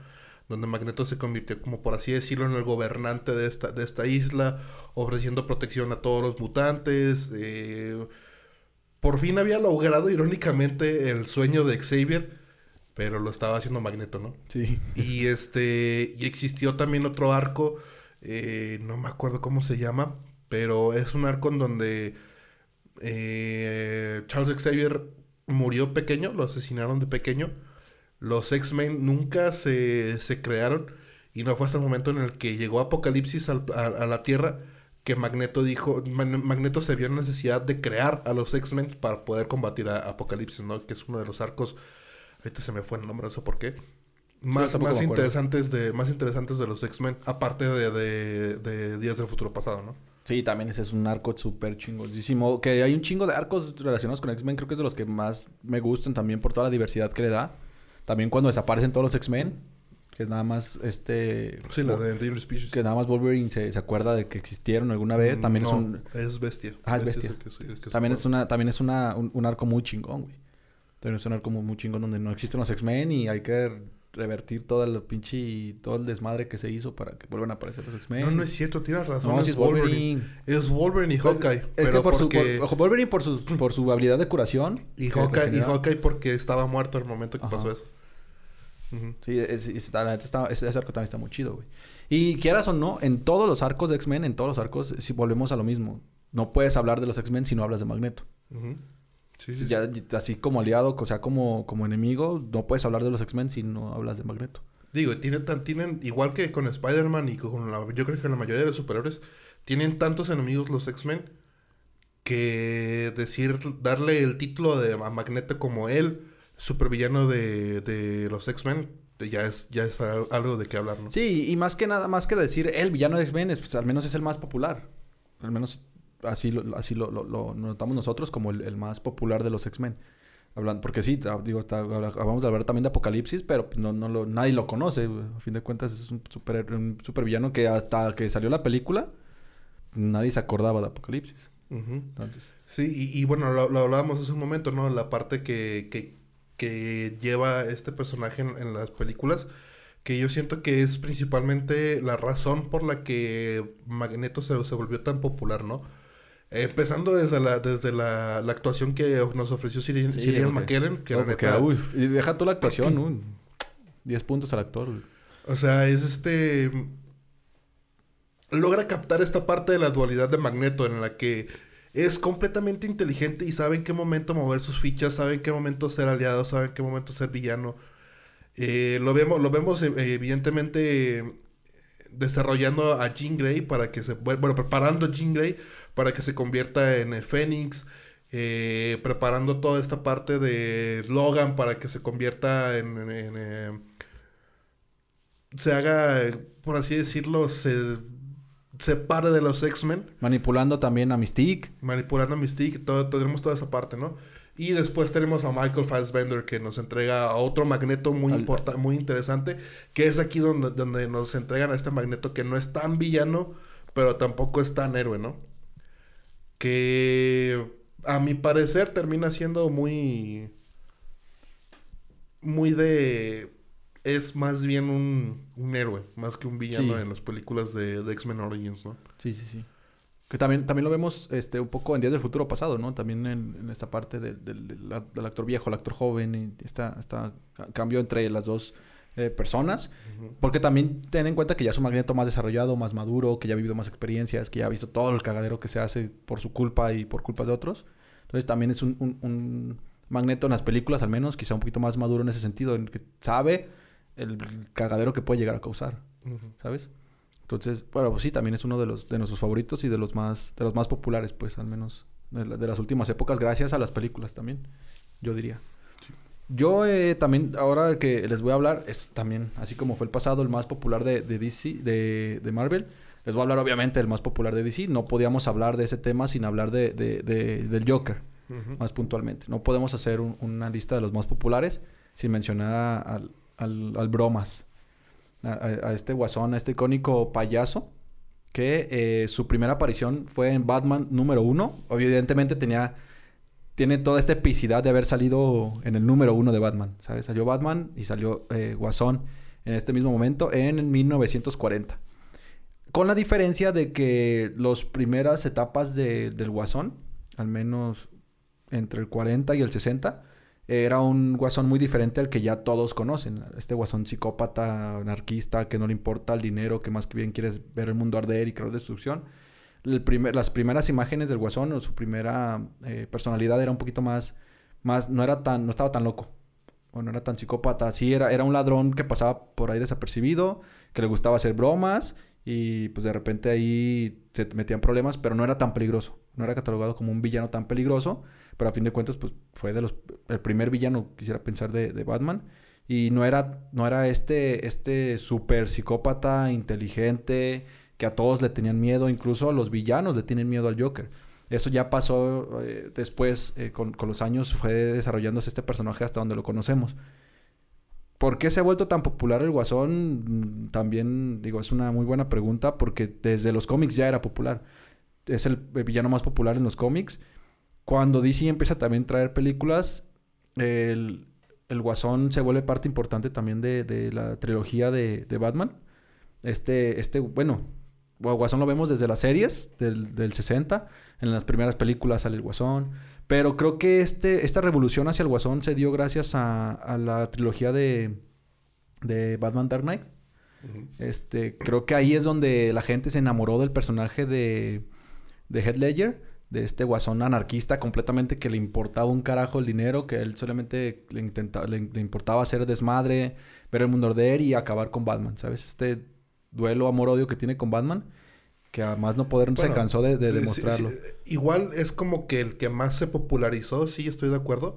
donde Magneto se convirtió como por así decirlo en el gobernante de esta, de esta isla, ofreciendo protección a todos los mutantes. eh, por fin había logrado irónicamente el sueño de Xavier, pero lo estaba haciendo Magneto, ¿no? Sí. Y este. Y existió también otro arco. eh, no me acuerdo cómo se llama. Pero es un arco en donde. eh, Charles Xavier murió pequeño. Lo asesinaron de pequeño. Los X-Men nunca se, se crearon. Y no fue hasta el momento en el que llegó Apocalipsis al- a, a la Tierra. Que Magneto dijo. Man- Magneto se vio en necesidad de crear a los X-Men para poder combatir a Apocalipsis, ¿no? Que es uno de los arcos. Ahorita se me fue el nombre, no sé por qué más, más interesantes de más interesantes de los X-Men aparte de, de, de Días del Futuro Pasado no Sí, también ese es un arco súper chingosísimo. Que hay un chingo de arcos relacionados con X-Men. Creo que es de los que más me gustan también por toda la diversidad que le da. También cuando desaparecen todos los X-Men. Que es nada más este... sí la de Endangered Species Que nada más Wolverine se, se acuerda de que existieron alguna vez. También es un... es bestia Ah, es bestia. el que se- el que se También es una, también es una, un, un arco muy chingón, güey. También es un arco muy, muy chingón donde no existen los X-Men y hay que revertir todo el pinche todo el desmadre que se hizo para que vuelvan a aparecer los X-Men. no no es cierto tienes razón No, es Wolverine. Wolverine. es Wolverine y Pues, Hawkeye es pero que por su, por- Wolverine por su, por su habilidad de curación. y Hawkeye y Hawkeye porque estaba muerto al momento que Ajá. pasó eso. Sí, es- es- la neta está- ese, arco también está muy chido, güey. Y quieras o no, en todos los arcos de X-Men, en todos los arcos, si volvemos a lo mismo. No puedes hablar de los X-Men si no hablas de Magneto. Ujú. Sí, Si sí, ya, así como aliado, o sea, como, como enemigo, no puedes hablar de los X-Men si no hablas de Magneto. Digo, tiene tan- tienen, igual que con Spider-Man y con la, yo creo que la mayoría de los superhéroes, tienen tantos enemigos los X-Men que decir, darle el título de a Magneto como el supervillano de, de los X-Men, ya es, ya es al- algo de qué hablar, ¿no? Sí, y más que nada, más que decir el villano de X-Men, es, pues, al menos es el más popular. Al menos así lo, así lo, lo- lo notamos nosotros como el, el más popular de los X-Men. Hablando, porque sí, ta- digo, vamos a hablar también de Apocalipsis, pero pues, no, no lo, nadie lo conoce. A fin de cuentas es un super, un supervillano que hasta que salió la película, nadie se acordaba de Apocalipsis. Entonces, Sí, y, y bueno, lo, lo hablábamos hace un momento, ¿no? La parte que, que, que lleva este personaje en, en las películas, que yo siento que es principalmente la razón por la que Magneto se, se volvió tan popular, ¿no? Empezando desde la, desde la, la actuación que nos ofreció Sí, Cyril porque- McKellen, que no, la porque, neta- uy, y deja toda la actuación, ¿no? 10 puntos al actor. O sea, es este. Logra captar esta parte de la dualidad de Magneto en la que es completamente inteligente y sabe en qué momento mover sus fichas, sabe en qué momento ser aliado, sabe en qué momento ser villano. Eh, lo vemos, lo vemos eh, evidentemente desarrollando a Jean Grey para que se bueno, preparando a Jean Grey para que se convierta en el Fénix. eh, preparando toda esta parte de Logan para que se convierta en, en- en, eh, se haga, por así decirlo, se separe de los X-Men, Manipulando también a Mystique. manipulando a Mystique, todo, tenemos toda esa parte, ¿no? Y después tenemos a Michael Fassbender que nos entrega a otro magneto muy importa- muy interesante, que es aquí donde, donde nos entregan a este magneto que no es tan villano, pero tampoco es tan héroe, ¿no? Que a mi parecer termina siendo muy muy de es más bien un, un héroe, más que un villano Sí. en las películas de, de X-Men Origins, ¿no? Sí, sí, sí. Que también, también lo vemos este, un poco en Días del Futuro Pasado, ¿no? También en, en esta parte del, del- actor viejo, el actor joven, y esta, esta cambio entre las dos eh, personas. Porque también ten en cuenta que ya es un magneto más desarrollado, más maduro, que ya ha vivido más experiencias, que ya ha visto todo el cagadero que se hace por su culpa y por culpas de otros. Entonces también es un, un- un magneto en las películas, al menos, quizá un poquito más maduro en ese sentido, en que sabe el cagadero que puede llegar a causar. ¿sabes? Entonces, bueno, pues sí, también es uno de los de nuestros favoritos y de los más de los más populares, pues al menos de, la- de las últimas épocas, gracias a las películas también, yo diría. Yo eh, también, ahora que les voy a hablar, es también, así como fue el pasado, el más popular de, de DC, de, de Marvel. Les voy a hablar obviamente del más popular de DC. No podíamos hablar de ese tema sin hablar de, de- de- del Joker, más puntualmente. No podemos hacer un- una lista de los más populares sin mencionar a- al, al, al Bromas. A, este guasón, a este icónico payaso. Que eh, su primera aparición fue en Batman número uno. Evidentemente tenía... Tiene toda esta epicidad de haber salido en el número uno de Batman, ¿sabes? Salió Batman y salió eh, Guasón en este mismo momento, en 1940. Con la diferencia de que las primeras etapas de, del Guasón, al menos entre el 40 y el 60, era un Guasón muy diferente al que ya todos conocen. Este Guasón psicópata, anarquista, que no le importa el dinero, que más que bien quiere ver el mundo arder y crear destrucción. Las primeras imágenes del Guasón o su primera eh, personalidad era un poquito más, más, no era tan, no estaba tan loco. O no era tan psicópata. Sí, era, era un ladrón que pasaba por ahí desapercibido, que le gustaba hacer bromas y pues de repente ahí se metían problemas, pero no era tan peligroso. No era catalogado como un villano tan peligroso, pero a fin de cuentas pues fue de los el primer villano quisiera pensar de, de Batman y no era no era este este super psicópata inteligente que a todos le tenían miedo, incluso a los villanos le tienen miedo al Joker. Eso ya pasó eh, después, eh, con, con, los años fue desarrollándose este personaje hasta donde lo conocemos. ¿Por qué se ha vuelto tan popular el Guasón? También, digo, es una muy buena pregunta porque desde los cómics ya era popular. Es el villano más popular en los cómics. Cuando DC empieza también a traer películas, el, el Guasón se vuelve parte importante también de, de la trilogía de, de, Batman. Este, este, bueno, Guasón lo vemos desde las series del, del 60. En las primeras películas sale el Guasón. Pero creo que este, esta revolución hacia el Guasón se dio gracias a, a la trilogía de, de Batman Dark Knight. Uh -huh. Este, creo que ahí es donde la gente se enamoró del personaje de, de Heath Ledger, de este guasón anarquista completamente que le importaba un carajo el dinero, que él solamente le, intentaba, le, le importaba hacer desmadre, ver el mundo arder y acabar con Batman, ¿sabes? Este duelo amor-odio que tiene con Batman que además no poder bueno, se cansó de, de demostrarlo. Sí, sí. Igual es como que el que más se popularizó, sí, estoy de acuerdo.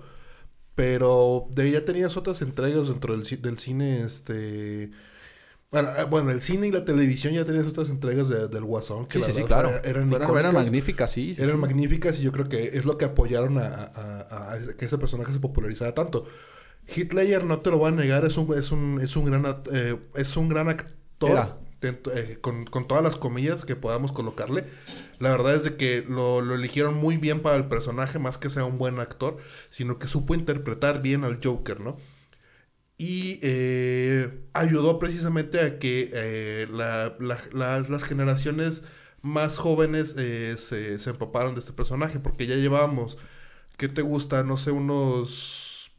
Pero de, ya tenías otras entregas dentro del, del cine, este... Bueno, eh, bueno, el cine y la televisión ya tenías otras entregas de, del Guasón que sí, la sí, claro. eran, eran, eran, magníficas, sí. eran magníficas y yo creo que es lo que apoyaron a, a, a, que ese personaje se popularizara tanto. Hitler, no te lo voy a negar, es un, es un, es un gran eh, es un gran actor. Era eh, con, con, todas las comillas que podamos colocarle. La verdad es de que lo, eligieron muy bien para el personaje, más que sea un buen actor, sino que supo interpretar bien al Joker, ¿no? Y eh, ayudó precisamente a que eh, la, la, las, las, generaciones más jóvenes se, se empaparan de este personaje, porque ya llevábamos, ¿qué te gusta? No sé, unos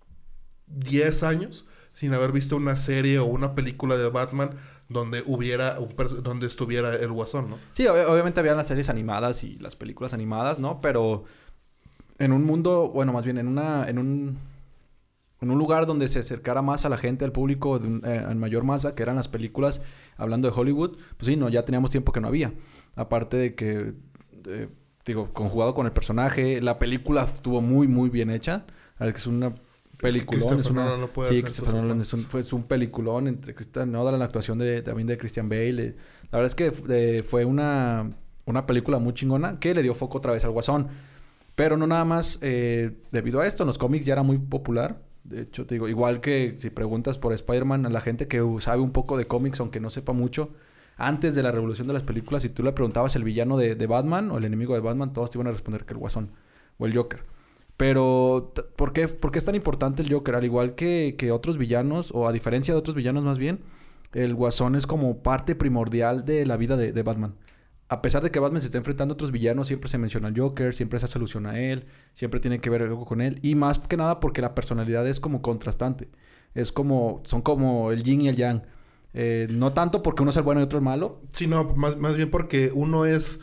10 años sin haber visto una serie o una película de Batman donde hubiera donde estuviera el guasón, ¿no? Sí, ob obviamente había las series animadas y las películas animadas, ¿no? Pero en un mundo, bueno, más bien en una en un en un lugar donde se acercara más a la gente, al público de un, eh, en mayor masa, que eran las películas hablando de Hollywood, pues sí, no, ya teníamos tiempo que no había. Aparte de que eh, digo, conjugado con el personaje, la película estuvo muy muy bien hecha, es una peliculón. Es, una, no sí, Christopher Nolan es un, fue, es un peliculón entre Christian Nolan, la actuación de, también de Christian Bale. La verdad es que eh, fue una, una película muy chingona que le dio foco otra vez al Guasón. Pero no nada más eh, debido a esto, en los cómics ya era muy popular. De hecho, te digo, igual que si preguntas por Spider-Man a la gente que sabe un poco de cómics, aunque no sepa mucho, antes de la revolución de las películas, si tú le preguntabas el villano de, de Batman o el enemigo de Batman, todos te iban a responder que el Guasón o el Joker. Pero, ¿por qué, ¿por qué es tan importante el Joker? Al igual que, que, otros villanos, o a diferencia de otros villanos más bien, el Guasón es como parte primordial de la vida de, Batman. A pesar de que Batman se está enfrentando a otros villanos, siempre se menciona al Joker, siempre se soluciona a él, siempre tiene que ver algo con él. Y más que nada porque la personalidad es como contrastante. Es como, son como el yin y el yang. Eh, no tanto porque uno es el bueno y otro el malo. Sino más, más bien porque uno es...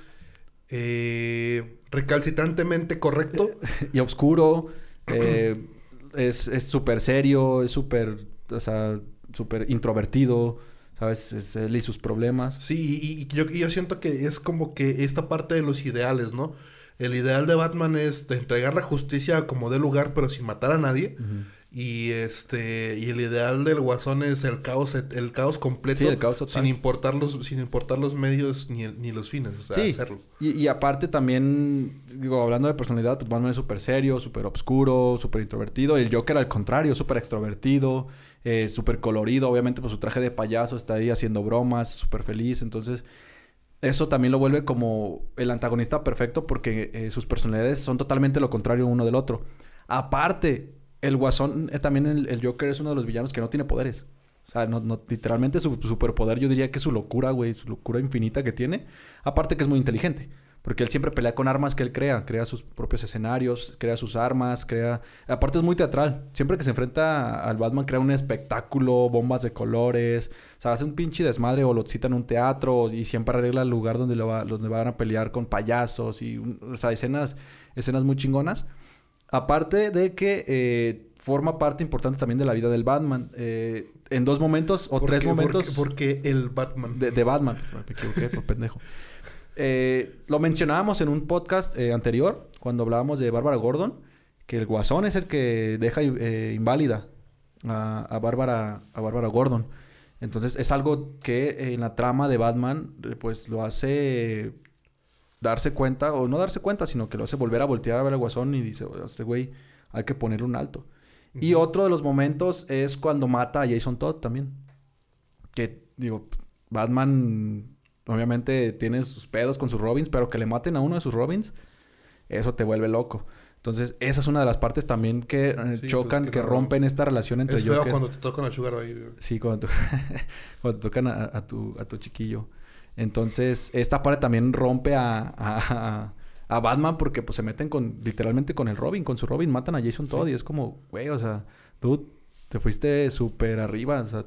Eh recalcitrantemente correcto. [laughs] y oscuro. Eh, [clears throat] es súper serio, es súper, o sea, súper introvertido. ¿Sabes? Es él y sus problemas. Sí, y, y yo, y yo siento que es como que esta parte de los ideales, ¿no? El ideal de Batman es de entregar la justicia como de lugar, pero sin matar a nadie. Uh -huh. Y este y el ideal del guasón es el caos el caos completo sí, el caos sin importar los sin importar los medios ni, ni los fines, o sea, sí. hacerlo. Y, y, aparte también digo, hablando de personalidad, pues Batman es súper serio, súper oscuro, súper introvertido, el Joker al contrario, súper extrovertido, eh, súper colorido, obviamente pues su traje de payaso está ahí haciendo bromas, súper feliz, entonces eso también lo vuelve como el antagonista perfecto porque eh, sus personalidades son totalmente lo contrario uno del otro. Aparte, el Guasón, eh, también el, el, Joker es uno de los villanos que no tiene poderes. O sea, no, no, literalmente su, superpoder yo diría que su locura, güey, su locura infinita que tiene. Aparte que es muy inteligente. Porque él siempre pelea con armas que él crea. Crea sus propios escenarios, crea sus armas, crea... Aparte es muy teatral. Siempre que se enfrenta al Batman crea un espectáculo, bombas de colores. O sea, hace un pinche desmadre o lo cita en un teatro y siempre arregla el lugar donde, lo va, donde van a pelear con payasos y... o sea, escenas, escenas muy chingonas. Aparte de que eh, forma parte importante también de la vida del Batman. Eh, en dos momentos o tres momentos. Porque, el Batman. De, Batman. Pues, me equivoqué por pendejo. Eh, lo mencionábamos en un podcast anterior, cuando hablábamos de Bárbara Gordon, que el guasón es el que deja inválida a, a, Bárbara, a Bárbara Gordon. Entonces es algo que en la trama de Batman, pues lo hace darse cuenta, o no darse cuenta, sino que lo hace volver a voltear a ver al guasón y dice, este güey, hay que ponerle un alto. Y otro de los momentos es cuando mata a Jason Todd también. Que, digo, Batman obviamente tiene sus pedos con sus Robins, pero que le maten a uno de sus Robins, eso te vuelve loco. Entonces, esa es una de las partes también que eh, pues, chocan, que, rompen esta relación entre es feo [laughs] cuando te tocan a Sugar Baby. Sí, cuando, cuando te tocan a, tu, a tu chiquillo. Entonces, esta parte también rompe a, a Batman porque pues se meten con literalmente con el Robin, con su Robin, matan a Jason Todd y es como, güey, o sea, tú te fuiste súper arriba, o sea,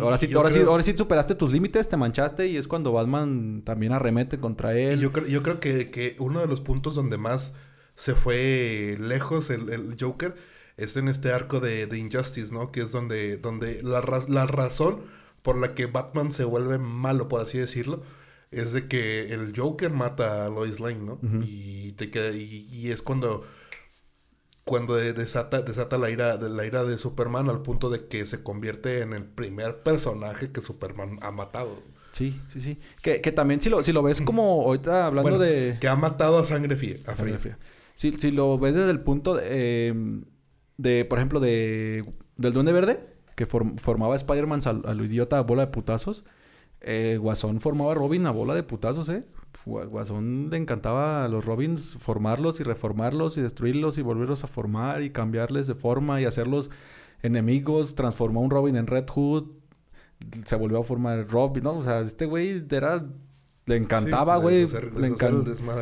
ahora, sí, ahora, sí, ahora sí superaste tus límites, te manchaste y es cuando Batman también arremete contra él. yo, creo, yo creo que, que, uno de los puntos donde más se fue lejos el, el Joker es en este arco de, de, Injustice, ¿no? Que es donde, donde la, la razón por la que Batman se vuelve malo, por así decirlo, es de que el Joker mata a Lois Lane, ¿no? Y te queda, y, es cuando cuando desata, desata la ira de la ira de Superman al punto de que se convierte en el primer personaje que Superman ha matado. Sí, sí, sí. Que, que también si lo, si lo ves como ahorita hablando de... Que ha matado a sangre fría. A sangre fría. Si, si, lo ves desde el punto de, em, de por ejemplo, de del Duende Verde, que formaba Spider-Man a, lo idiota bola de putazos, eh, Guasón formaba a Robin a bola de putazos, ¿eh? Guasón le encantaba a los Robins formarlos y reformarlos y destruirlos y volverlos a formar y cambiarles de forma y hacerlos enemigos. Transformó a un Robin en Red Hood. Se volvió a formar Robin, ¿no? O sea, este güey era... Le encantaba, güey. le,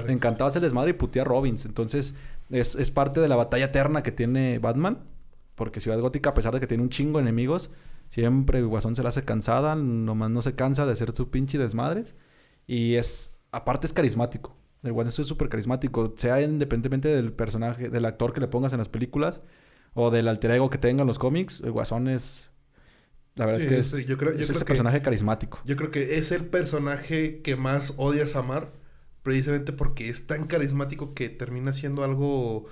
encantaba hacer desmadre y putear Robins. Entonces, es, es parte de la batalla eterna que tiene Batman. Porque Ciudad Gótica, a pesar de que tiene un chingo de enemigos, Siempre Guasón se la hace cansada, nomás no se cansa de hacer su pinche desmadres. Y es, aparte es carismático. El Guasón es súper carismático, sea independientemente del personaje, del actor que le pongas en las películas o del alter ego que tenga en los cómics, el Guasón es... La verdad es que es, yo creo, ese personaje carismático. Yo creo que es el personaje que más odias amar, precisamente porque es tan carismático que termina siendo algo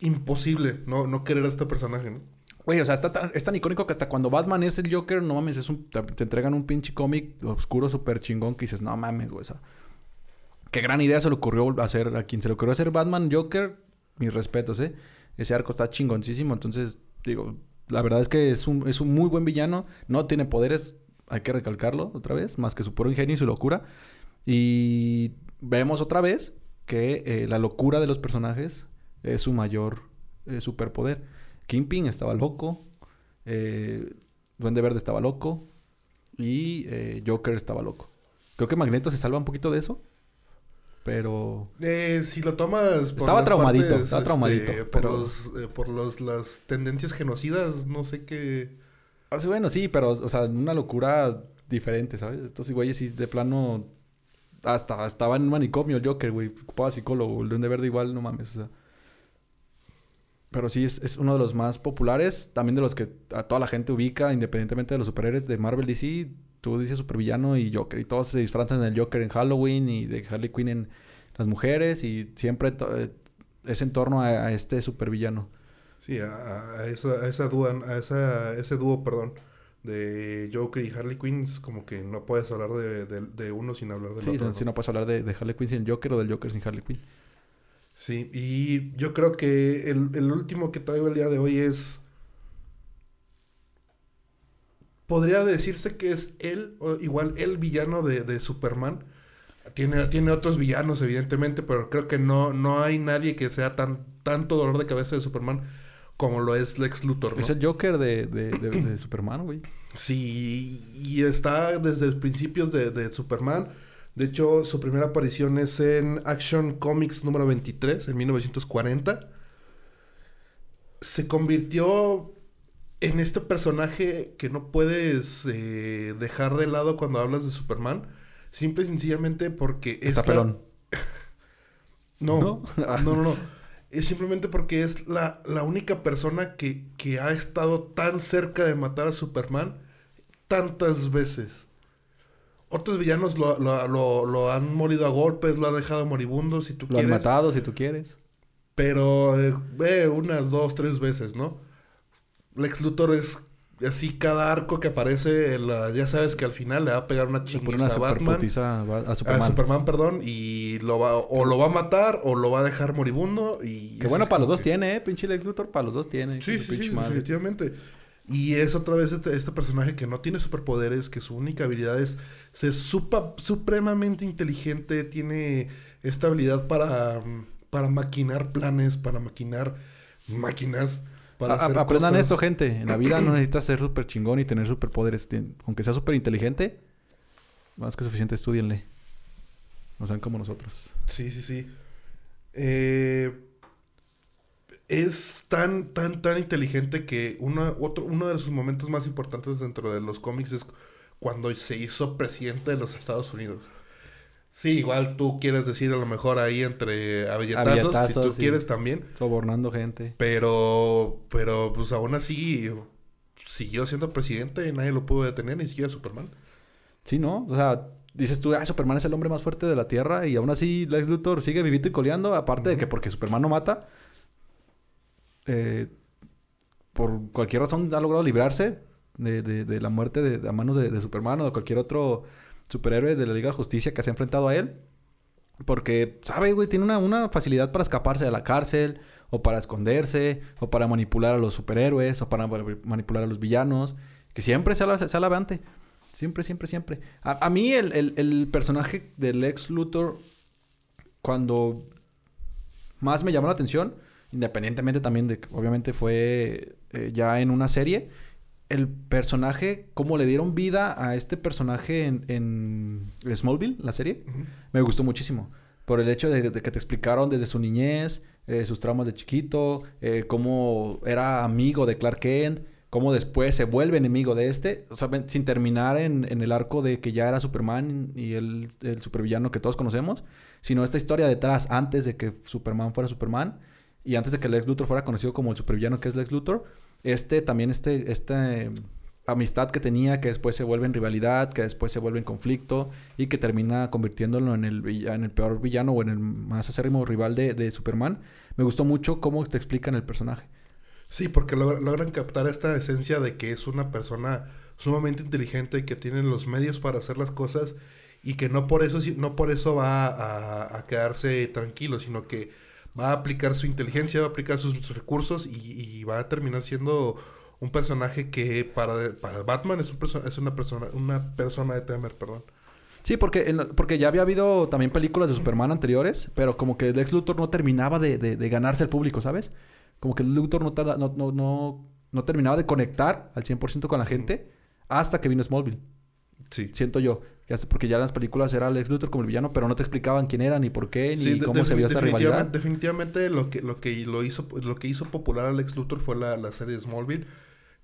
imposible no, no querer a este personaje, ¿no? Güey, o sea, está tan, es tan icónico que hasta cuando Batman es el Joker, no mames, es un, te, entregan un pinche cómic oscuro súper chingón que dices, no mames, güey, o sea, qué gran idea se le ocurrió hacer, a quien se le ocurrió hacer Batman Joker, mis respetos, ¿eh? Ese arco está chingoncísimo, entonces, digo, la verdad es que es un, es un muy buen villano, no tiene poderes, hay que recalcarlo otra vez, más que su puro ingenio y su locura. Y vemos otra vez que eh, la locura de los personajes es su mayor eh, superpoder. Kingpin estaba loco. Eh, Duende Verde estaba loco. Y eh, Joker estaba loco. Creo que Magneto se salva un poquito de eso. Pero. Eh, si lo tomas. Por estaba traumadito. estaba este, traumadito. por, los, eh, por los, las tendencias genocidas, no sé qué. Ah, bueno, sí, pero, o sea, una locura diferente, ¿sabes? Estos güeyes sí, de plano. Hasta estaba en un manicomio el Joker, güey. Ocupaba psicólogo. El Duende Verde igual, no mames, o sea. Pero sí, es, uno de los más populares. También de los que a toda la gente ubica, independientemente de los superhéroes de Marvel DC. Tú dices supervillano y Joker. Y todos se disfrazan del Joker en Halloween y de Harley Quinn en las mujeres. Y siempre eh, es en torno a, este supervillano. Sí, a, esa, a, esa dúo, a esa, ese dúo, perdón, de Joker y Harley Quinn. Es como que no puedes hablar de, uno sin hablar del otro. Sí, ¿no? puedes hablar de, de Harley Quinn sin Joker o del Joker sin Harley Quinn. Sí, y yo creo que el, último que traigo el día de hoy es... Podría decirse que es él, o igual el villano de, Superman. Tiene, tiene otros villanos, evidentemente, pero creo que no, no hay nadie que sea tan, tanto dolor de cabeza de Superman como lo es Lex Luthor, ¿no? Es el Joker de, de, de, de Superman, güey. Sí, y está desde los principios de, de Superman. De hecho, su primera aparición es en Action Comics número 23, en 1940. Se convirtió en este personaje que no puedes eh, dejar de lado cuando hablas de Superman. Simple y sencillamente porque Está es la- pelón. [laughs] No, ¿No? [laughs] no, no, no. Es simplemente porque es la, la única persona que, que ha estado tan cerca de matar a Superman tantas veces. Otros villanos lo, lo- lo- lo han molido a golpes, lo han dejado moribundo, si tú Lo han quieres. matado, si tú quieres. Pero eh, ve unas dos, tres veces, ¿no? Lex Luthor es así cada arco que aparece, el, ah, ya sabes que al final le va a pegar una chingiza a Batman. a Ba- a Superman. Superman, perdón, y lo va, o lo va a matar o lo va a dejar moribundo y... Eso bueno, para los dos tiene, ¿eh? Pinche Lex Luthor, para los dos tiene. Sí, sí, sí, definitivamente. Y es otra vez este, este personaje que no tiene superpoderes, que su única habilidad es ser supa- supremamente inteligente, tiene esta habilidad para, para maquinar planes, para maquinar máquinas, para A- hacer aprendan cosas. esto, gente. En la vida no necesitas ser súper chingón y tener superpoderes. Aunque sea súper inteligente, más que suficiente, estudienle. No sean como nosotros. Sí, sí, sí. Eh, es tan, tan, tan inteligente que una, otro, uno de sus momentos más importantes dentro de los cómics es cuando se hizo presidente de los Estados Unidos. Sí, igual tú quieres decir a lo mejor ahí entre a billetazos, si tú sí. quieres también. Sobornando gente. Pero, pero pues aún así siguió siendo presidente y nadie lo pudo detener, ni siquiera Superman. Sí, ¿no? O sea, dices tú, ah, Superman es el hombre más fuerte de la Tierra y aún así Lex Luthor sigue vivito y coleando. Aparte de que porque Superman no mata, eh, por cualquier razón ha logrado librarse de, la muerte a manos de, Superman o de cualquier otro superhéroe de la Liga de Justicia que se ha enfrentado a él. Porque, ¿sabe, güey? Tiene una, facilidad para escaparse de la cárcel, o para esconderse, o para manipular a los superhéroes, o para ma- manipular a los villanos. Que siempre sale, sale avante. Siempre, siempre, siempre. A, mí el, el- el personaje del ex Luthor, cuando más me llamó la atención, independientemente también de que obviamente fue eh, ya en una serie, el personaje, cómo le dieron vida a este personaje en, en Smallville, la serie, me gustó muchísimo. Por el hecho de, de que te explicaron desde su niñez, eh, sus traumas de chiquito, eh, cómo era amigo de Clark Kent, cómo después se vuelve enemigo de este, o sea, ven- sin terminar en, en el arco de que ya era Superman y el, el supervillano que todos conocemos, sino esta historia detrás, antes de que Superman fuera Superman y antes de que Lex Luthor fuera conocido como el supervillano que es Lex Luthor, este también este, esta eh, amistad que tenía, que después se vuelve en rivalidad, que después se vuelve en conflicto y que termina convirtiéndolo en el, en el peor villano o en el más acérrimo rival de, Superman. Me gustó mucho cómo te explican el personaje. Sí, porque logra- logran captar esta esencia de que es una persona sumamente inteligente que tiene los medios para hacer las cosas y que no por eso, no por eso va a quedarse tranquilo, sino que va a aplicar su inteligencia, va a aplicar sus, sus recursos y, y va a terminar siendo un personaje que para, para Batman es, un es una persona una persona de temer, perdón. Sí, porque, en porque ya había habido también películas de Superman anteriores, pero como que Lex Luthor no terminaba de, de- de ganarse al público, ¿sabes? Como que Luthor no, tarda- no, no, no, no terminaba de conectar al 100% con la gente hasta que vino Smallville. Sí. Siento yo. Porque ya en las películas era Lex Luthor como el villano, pero no te explicaban quién era, ni por qué, ni Sí, cómo se vio definitivamente, rivalidad. definitivamente lo que, lo que lo hizo, lo que hizo popular a Lex Luthor fue la, la serie de Smallville.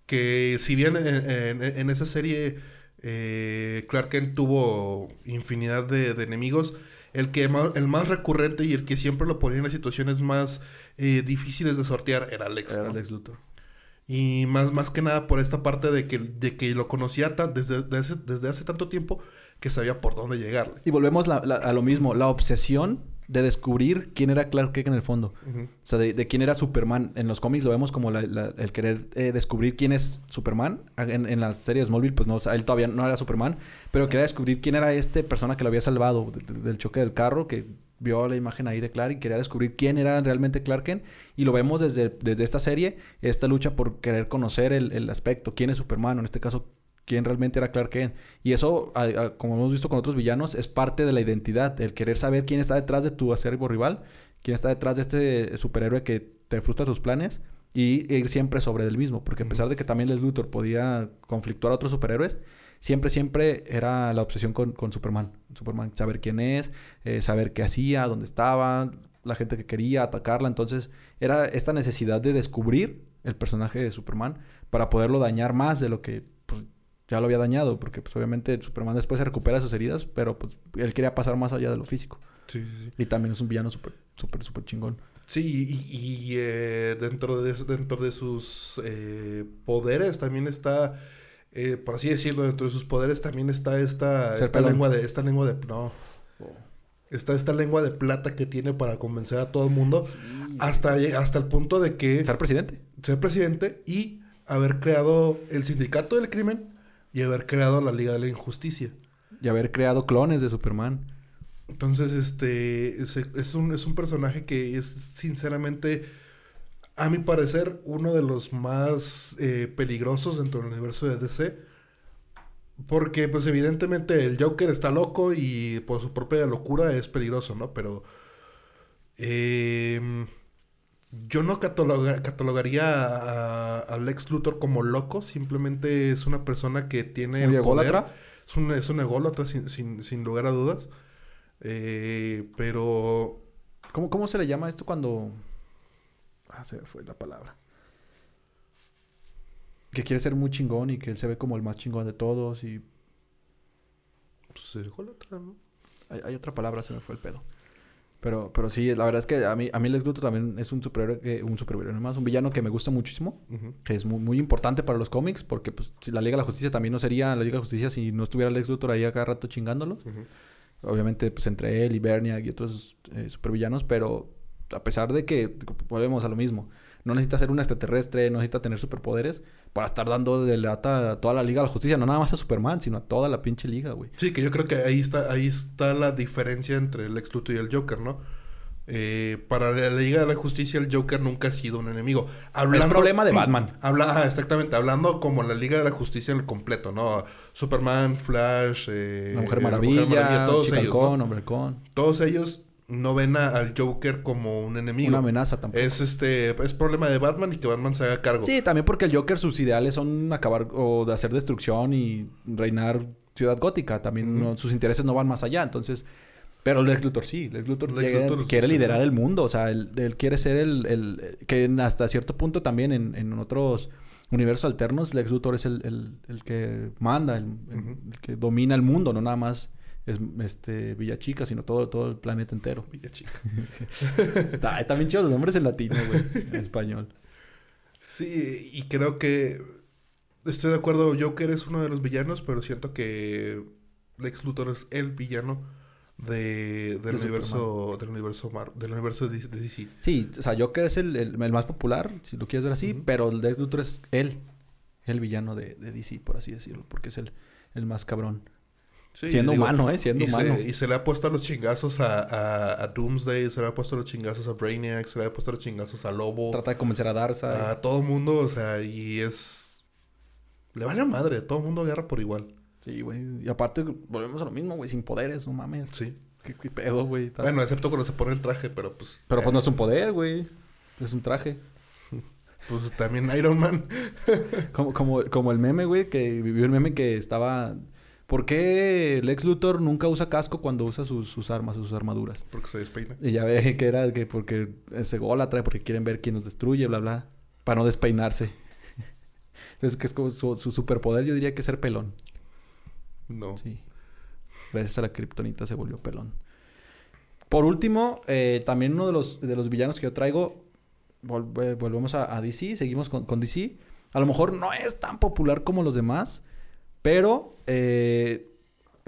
Que si bien en, en- en esa serie eh, Clark Kent tuvo infinidad de, de enemigos, el que más, el más recurrente y el que siempre lo ponía en las situaciones más eh, difíciles de sortear era Lex. Era ¿no? Lex Luthor. Y más, más que nada por esta parte de que, de que lo conocía ta- desde, de hace, desde hace tanto tiempo que sabía por dónde llegarle. Y volvemos la- la- a lo mismo, la obsesión de descubrir quién era Clark Kent en el fondo. O sea, de, de quién era Superman. En los cómics lo vemos como la- el querer eh, descubrir quién es Superman. En, en la serie de Smallville, pues no, o sea, él todavía no era Superman. Pero quería descubrir quién era este persona que lo había salvado de- de- del choque del carro, que vio la imagen ahí de Clark y quería descubrir quién era realmente Clark Kent. Y lo vemos desde, desde esta serie, esta lucha por querer conocer el, el aspecto, quién es Superman, o en este caso, quién realmente era Clark Kent. Y eso, a- a- como hemos visto con otros villanos, es parte de la identidad, el querer saber quién está detrás de tu acérrimo rival, quién está detrás de este superhéroe que te frustra tus planes y ir siempre sobre del mismo. Porque a pesar de que también Les Luthor podía conflictuar a otros superhéroes, siempre, siempre era la obsesión con, con Superman. Superman, saber quién es, eh, saber qué hacía, dónde estaba, la gente que quería atacarla. Entonces, era esta necesidad de descubrir el personaje de Superman para poderlo dañar más de lo que ya lo había dañado. Porque, pues, obviamente, Superman después se recupera de sus heridas, pero pues, él quería pasar más allá de lo físico. Sí, sí, sí. Y también es un villano súper, súper, súper chingón. Sí, y, y, eh, dentro, de, dentro de sus eh, poderes también está, eh, por así decirlo, dentro de sus poderes también está esta, esta lengua de, esta lengua de, no, está esta lengua de plata que tiene para convencer a todo el mundo hasta, hasta el punto de que Ser presidente. ser presidente y haber creado el sindicato del crimen y haber creado la Liga de la Injusticia. Y haber creado clones de Superman. Entonces, este es, es un, es un personaje que es sinceramente, a mi parecer, uno de los más eh, peligrosos dentro del universo de DC. Porque, pues, evidentemente el Joker está loco y por su propia locura es peligroso, ¿no? Pero em, yo no cataloga- catalogaría a, a Lex Luthor como loco. Simplemente es una persona que tiene el poder. Es un, es un ególatra, sin, sin, sin lugar a dudas. Eh, pero ¿Cómo, ¿Cómo se le llama esto cuando... Ah, se me fue la palabra. Que quiere ser muy chingón y que él se ve como el más chingón de todos y... pues, ególatra, ¿no? Hay, hay otra palabra, se me fue el pedo. Pero, pero sí, la verdad es que a mí, a mí Lex Luthor también es un superhéroe, que- un superhéroe, más, un villano que me gusta muchísimo. Que es muy, muy importante para los cómics, porque pues si la Liga de la Justicia también no sería la Liga de la Justicia si no estuviera Lex Luthor ahí a cada rato chingándolo. Ujú. Obviamente, pues entre él y Berniak y otros eh, supervillanos, pero a pesar de que volvemos a lo mismo, no necesita ser un extraterrestre, no necesita tener superpoderes para estar dando de lata a toda la Liga de la Justicia, no nada más a Superman, sino a toda la pinche liga, güey. Sí, que yo creo que ahí está, ahí está la diferencia entre el Luthor y el Joker, ¿no? Eh, para la Liga de la Justicia, el Joker nunca ha sido un enemigo. Es problema de Batman. Habla, ajá, exactamente, hablando como la Liga de la Justicia en el completo, ¿no? Superman, Flash, eh, La Mujer eh, Maravilla, todos ellos, ¿no? Todos ellos no ven a- al Joker como un enemigo. Una amenaza tampoco. Es este, es problema de Batman y que Batman se haga cargo. Sí, también porque el Joker sus ideales son acabar o de hacer destrucción y reinar Ciudad Gótica. También no- sus intereses no van más allá. Entonces, pero Lex Luthor sí. Lex Luthor, Lex llega- Luthor, quiere sí, liderar sí. el mundo. O sea, él, él quiere ser el, el- que hasta cierto punto también en, en otros universos alternos Lex Luthor es el, el- el que manda, el, el que domina el mundo, no nada más es este Villa Chica, sino todo, todo el planeta entero. Villa Chica. [laughs] Está, está bien chido los nombres en latino, güey, en español. Sí, y creo que estoy de acuerdo, Joker es uno de los villanos, pero siento que Lex Luthor es el villano de, del De universo del universo Mar- del universo de de DC. Sí, o sea, Joker es el, el- el más popular, si lo quieres ver así, pero Lex Luthor es él, el villano de, de DC, por así decirlo, porque es el, el más cabrón. Sí, Siendo digo, humano, ¿eh? Siendo y se- humano. y se le ha puesto a los chingazos a, a, a Doomsday, se le ha puesto a los chingazos a Brainiac, se le ha puesto a los chingazos a Lobo, Trata de convencer a Darza. a todo mundo, o sea, y es... Le vale a madre, todo el mundo agarra por igual. Sí, güey. Y aparte, volvemos a lo mismo, güey, sin poderes, no mames. Sí. ¿Qué, qué pedo, güey? Bueno, excepto cuando se pone el traje, pero pues... pero pues eh, no es un poder, güey. Es un traje. [laughs] Pues también Iron Man. [laughs] Como, como, como el meme, güey, que vivió el meme que estaba... ¿Por qué Lex Luthor nunca usa casco cuando usa sus, sus armas, sus armaduras? Porque se despeina. Y ya ve [laughs] que era que porque ese trae porque quieren ver quién nos destruye, bla, bla. Para no despeinarse. [laughs] Entonces, que es como su, su superpoder, yo diría que es ser pelón. No. Sí. Gracias a la kriptonita se volvió pelón. Por último, eh, también uno de los, de los villanos que yo traigo, volve- volvemos a, a DC, seguimos con, con DC. A lo mejor no es tan popular como los demás, pero eh,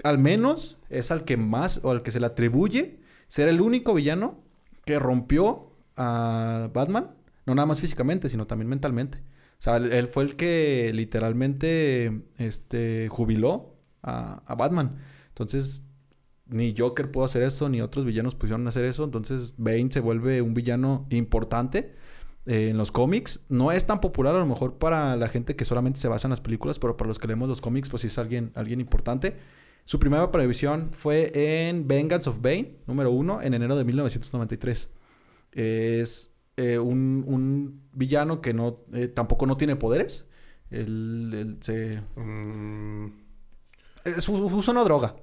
al menos es al que más o al que se le atribuye ser el único villano que rompió a Batman, no nada más físicamente, sino también mentalmente. O sea, él, fue el que literalmente este, jubiló a, a Batman. Entonces, ni Joker pudo hacer eso, ni otros villanos pudieron hacer eso. Entonces, Bane se vuelve un villano importante eh, en los cómics. No es tan popular a lo mejor para la gente que solamente se basa en las películas, pero para los que leemos los cómics, pues sí es alguien, alguien importante. Su primera aparición fue en Vengeance of Bane, número uno, en enero de 1993. Es eh, un, un villano que no eh, tampoco no tiene poderes. Él, él se... Mm, Es, usa una droga.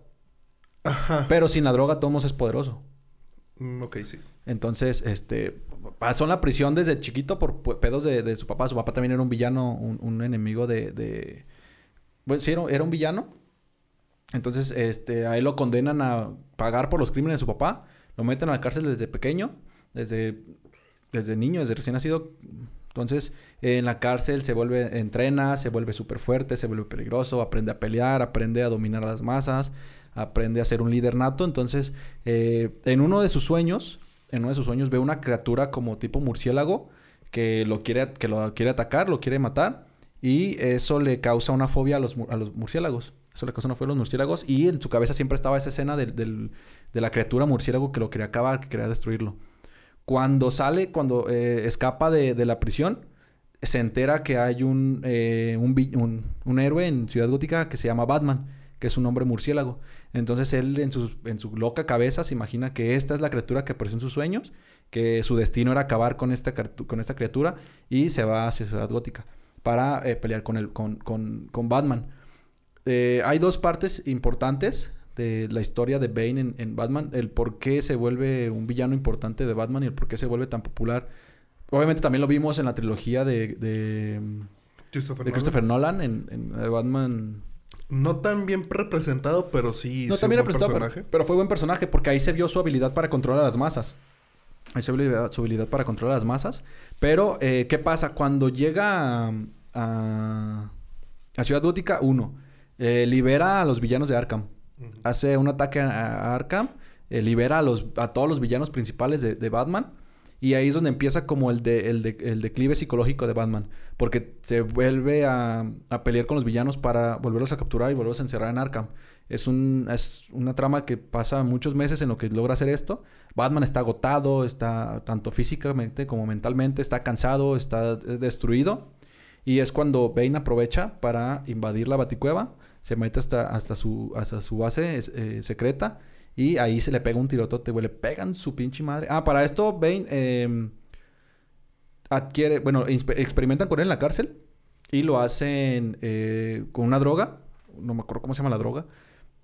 ajá. Pero sin la droga Tomos es poderoso. Mm, ok, sí. Entonces, este... Pasó en la prisión desde chiquito por pedos de, de su papá. Su papá también era un villano, un, un enemigo de... de... Bueno, sí, era, era un villano. Entonces, este... A él lo condenan a pagar por los crímenes de su papá. Lo meten a la cárcel desde pequeño. Desde... Desde niño, desde recién nacido. Entonces, en la cárcel se vuelve, entrena, se vuelve súper fuerte, se vuelve peligroso, aprende a pelear, aprende a dominar a las masas, aprende a ser un líder nato. Entonces, eh, en uno de sus sueños, en uno de sus sueños ve una criatura como tipo murciélago que lo quiere, que lo quiere atacar, lo quiere matar. Y eso le causa una fobia a los, a los murciélagos. Eso le causa una fobia a los murciélagos. Y en su cabeza siempre estaba esa escena de la criatura murciélago que lo quería acabar, que quería destruirlo. Cuando sale, cuando eh, escapa de, de la prisión, se entera que hay un, eh, un- un héroe en Ciudad Gótica que se llama Batman, que es un hombre murciélago. Entonces él en, sus- en su loca cabeza se imagina que esta es la criatura que apareció en sus sueños, que su destino era acabar con esta, con esta criatura y se va hacia Ciudad Gótica para eh, pelear con, el, con, con- con Batman. Eh, hay dos partes importantes de la historia de Bane en, en Batman. El por qué se vuelve un villano importante de Batman y el por qué se vuelve tan popular. Obviamente también lo vimos en la trilogía de, de, Christopher, de Nolan. Christopher Nolan en, en Batman. No tan bien representado, pero sí. No, sí un buen representado, pero, fue buen personaje porque ahí se vio su habilidad para controlar a las masas. Ahí se vio su habilidad para controlar a las masas. Pero, eh, ¿qué pasa? Cuando llega a, a, a Ciudad Gótica, uno, eh, libera a los villanos de Arkham. Hace un ataque a, a Arkham, eh, libera a, los, a todos los villanos principales de, de Batman. Y ahí es donde empieza como el, de, el, de- el declive psicológico de Batman. Porque se vuelve a, a pelear con los villanos para volverlos a capturar y volverlos a encerrar en Arkham. Es, un, es una trama que pasa muchos meses en lo que logra hacer esto. Batman está agotado, está tanto físicamente como mentalmente, está cansado, está destruido. Y es cuando Bane aprovecha para invadir la baticueva, se mete hasta, hasta, su, hasta su base eh, secreta y ahí se le pega un tirotote, güey. Le pegan su pinche madre. Ah, para esto Bane eh, adquiere, bueno, experimentan con él en la cárcel y lo hacen eh, con una droga. No me acuerdo cómo se llama la droga.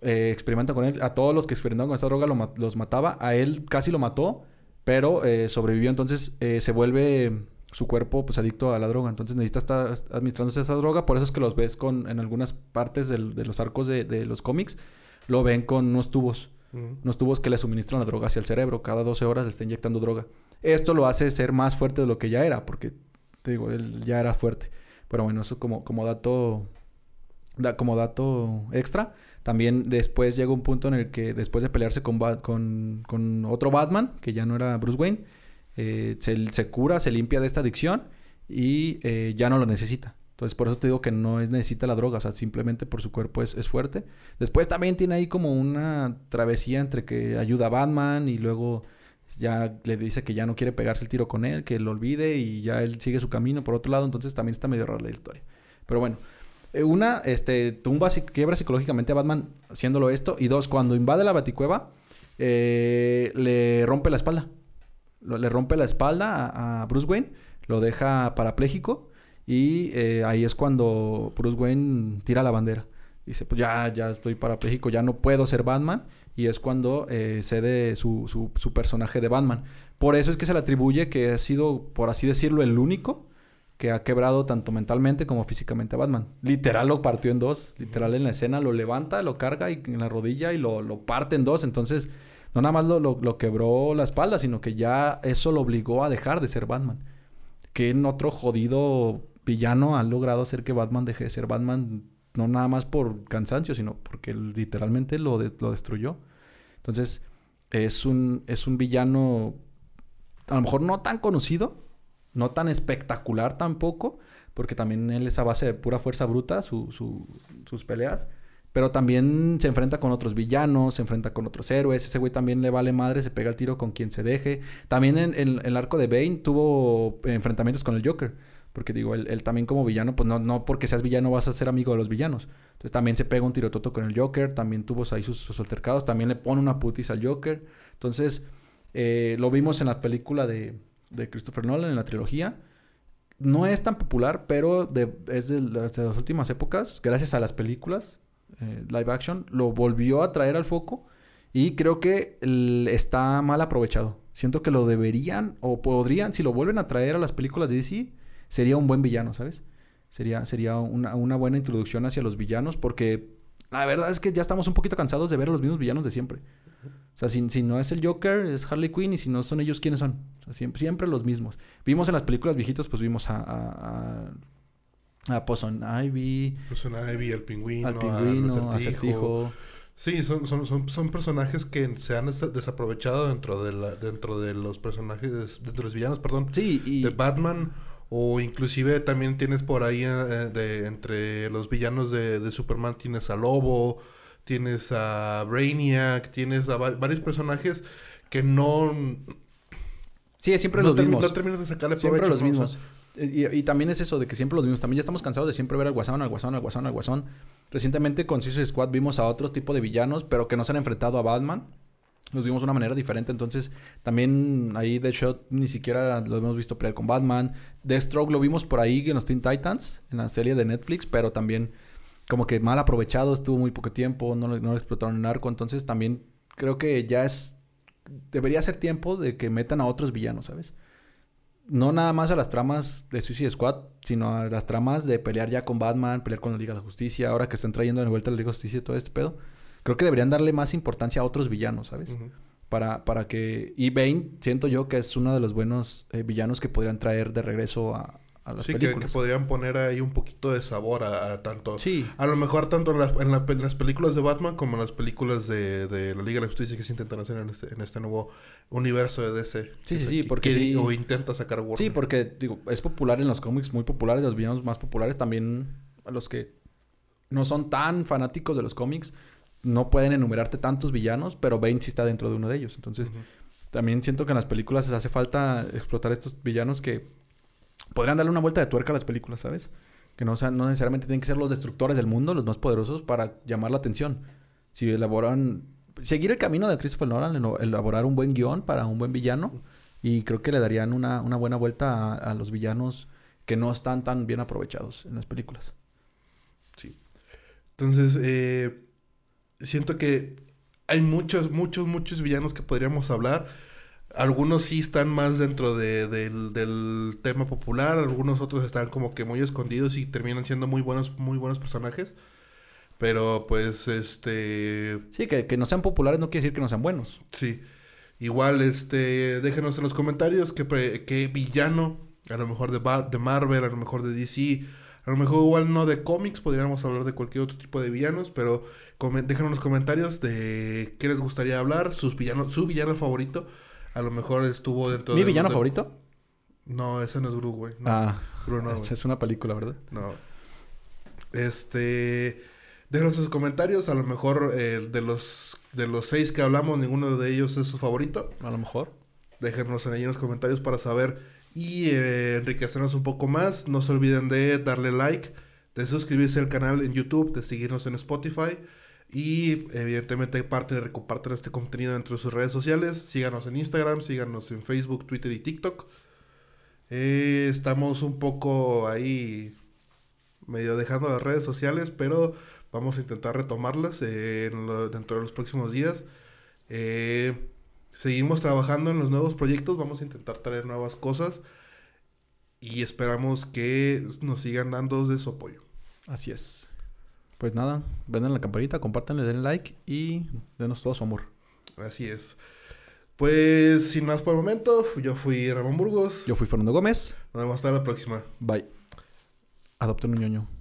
Eh, experimentan con él. A todos los que experimentaban con esta droga los mataba. A él casi lo mató, pero eh, sobrevivió. Entonces se vuelve su cuerpo pues adicto a la droga. Entonces necesita estar administrándose esa droga. Por eso es que los ves con en algunas partes de los arcos de los cómics. Lo ven con unos tubos. Ujú. Unos que le suministran la droga hacia el cerebro. Cada 12 horas le está inyectando droga. Esto lo hace ser más fuerte de lo que ya era. Porque, te digo, él ya era fuerte. Pero bueno, eso como, como dato... da- como dato extra. También después llega un punto en el que después de pelearse con, con, con otro Batman, que ya no era Bruce Wayne, eh, se, se cura, se limpia de esta adicción y eh, ya no lo necesita. Entonces, por eso te digo que no es, necesita la droga, o sea, simplemente por su cuerpo es, fuerte. Después también tiene ahí como una travesía entre que ayuda a Batman y luego ya le dice que ya no quiere pegarse el tiro con él, que lo olvide y ya él sigue su camino por otro lado. Entonces también está medio rara la historia. Pero bueno, eh, una, este, tumba, quiebra psicológicamente a Batman haciéndolo esto. Y dos, cuando invade la baticueva, eh, le rompe la espalda. Le rompe la espalda a, a Bruce Wayne, lo deja parapléjico. Y eh, ahí es cuando Bruce Wayne tira la bandera. Dice, pues ya, ya estoy parapléjico, ya no puedo ser Batman. Y es cuando eh, cede su, su, su personaje de Batman. Por eso es que se le atribuye que ha sido, por así decirlo, el único que ha quebrado tanto mentalmente como físicamente a Batman. Literal lo partió en dos. Literal en la escena lo levanta, lo carga y, en la rodilla y lo, lo parte en dos. Entonces, no nada más lo, lo- lo quebró la espalda, sino que ya eso lo obligó a dejar de ser Batman. Que en otro jodido villano ha logrado hacer que Batman deje de ser Batman, no nada más por cansancio, sino porque literalmente lo, lo destruyó. Entonces, es un, es un villano a lo mejor no tan conocido, no tan espectacular tampoco, porque también él es a base de pura fuerza bruta, su- su- sus peleas. Pero también se enfrenta con otros villanos, se enfrenta con otros héroes. Ese güey también le vale madre, se pega el tiro con quien se deje. También en, en- en el arco de Bane tuvo enfrentamientos con el Joker. Porque digo, él, también como villano, pues no, no porque seas villano vas a ser amigo de los villanos. Entonces también se pega un tirototo con el Joker. También tuvo ahí sus, altercados. También le pone una putiza al Joker. Entonces, eh, lo vimos en la película de, de Christopher Nolan, en la trilogía. no es tan popular, pero de- es de las, últimas épocas, gracias a las películas eh, live action, lo volvió a traer al foco y creo que está mal aprovechado. Siento que lo deberían o podrían, si lo vuelven a traer a las películas de DC, sería un buen villano, ¿sabes? Sería, sería una, una buena introducción hacia los villanos porque la verdad es que ya estamos un poquito cansados de ver a los mismos villanos de siempre. O sea, si, si no es el Joker, es Harley Quinn. Y si no son ellos, ¿quiénes son? O sea, siempre, siempre los mismos. Vimos en las películas viejitas, pues vimos a... a, a, a Poison Ivy, una Ivy, al pingüino, al al pingüino, a acertijo. Acertijo. Sí, son, son, son, son personajes que se han des- desaprovechado dentro de la, dentro de los personajes, dentro de los villanos, perdón, Sí, y... de Batman. O inclusive también tienes por ahí eh, de entre los villanos de, de Superman tienes a Lobo, tienes a Brainiac, tienes a va- varios personajes que no, Sí, es siempre no, los mismos. no terminas de sacarle Siempre los mismos. Y, y también es eso de que siempre los mismos. También ya estamos cansados de siempre ver al guasón, al guasón, al guasón, al guasón. Recientemente con Suicide Squad vimos a otro tipo de villanos, pero que no se han enfrentado a Batman. Los vimos de una manera diferente. Entonces, también ahí Deadshot ni siquiera lo hemos visto pelear con Batman. Deathstroke lo vimos por ahí en los Teen Titans, en la serie de Netflix, pero también como que mal aprovechado, estuvo muy poco tiempo, no, no lo explotaron en arco. Entonces, también creo que ya es. Debería ser tiempo de que metan a otros villanos, ¿sabes? no nada más a las tramas de Suicide Squad, sino a las tramas de pelear ya con Batman, pelear con la Liga de la Justicia, ahora que están trayendo de vuelta la Liga de Justicia y todo este pedo. Creo que deberían darle más importancia a otros villanos, ¿sabes? Para, para que... Y Bane, siento yo que es uno de los buenos eh, villanos que podrían traer de regreso a, a las Sí, que, que películas. podrían poner ahí un poquito de sabor a, a tanto. Sí, A lo mejor tanto en, las- en la- en las películas de Batman como en las películas de, de la Liga de la Justicia que se intentan hacer en este, en este nuevo universo de DC. Sí, sí, sí, que- porque que- sí. O intenta sacar Warner. Sí, porque digo, es popular en los cómics muy populares, los villanos más populares también a los que no son tan fanáticos de los cómics no pueden enumerarte tantos villanos, pero Bane sí está dentro de uno de ellos. Entonces, también siento que en las películas les hace falta explotar estos villanos que podrían darle una vuelta de tuerca a las películas, ¿sabes? Que no sean, no necesariamente tienen que ser los destructores del mundo, los más poderosos, para llamar la atención. Si elaboran... Seguir el camino de Christopher Nolan, elaborar un buen guion para un buen villano, y creo que le darían una, una buena vuelta a, a los villanos que no están tan bien aprovechados en las películas. Entonces, eh, siento que hay muchos, muchos, muchos villanos que podríamos hablar. Algunos sí están más dentro de- del, del tema popular, algunos otros están como que muy escondidos y terminan siendo muy buenos, muy buenos personajes. Pero pues, este, Sí, que, que no sean populares no quiere decir que no sean buenos. sí. Igual, este, déjenos en los comentarios qué, qué villano, a lo mejor de, Ba- de Marvel, a lo mejor de DC, a lo mejor igual no de cómics, podríamos hablar de cualquier otro tipo de villanos, pero comen- déjenos en los comentarios de qué les gustaría hablar, sus villanos, su villano favorito. A lo mejor estuvo dentro ¿Mi de- villano de- favorito? No, ese no es Gru, güey. No, Ah, Gru no, es, una película, ¿verdad? No. Este. Déjenos sus comentarios. A lo mejor eh, de los de los seis que hablamos, ninguno de ellos es su favorito. A lo mejor. Déjenos ahí en los comentarios para saber y eh, enriquecernos un poco más. No se olviden de darle like, de suscribirse al canal en YouTube, de seguirnos en Spotify. Y evidentemente parte de compartir este contenido dentro de sus redes sociales. Síganos en Instagram, síganos en Facebook, Twitter y TikTok. Eh, estamos un poco ahí medio dejando las redes sociales, pero vamos a intentar retomarlas eh, dentro de los próximos días. Eh, seguimos trabajando en los nuevos proyectos, vamos a intentar traer nuevas cosas y esperamos que nos sigan dando de su apoyo. Así es. Pues nada, vendan la campanita, compártanle, denle like y denos todo su amor. Así es. Pues sin más por el momento, yo fui Ramón Burgos. Yo fui Fernando Gómez. Nos vemos hasta la próxima. Bye. Adopten un ñoño.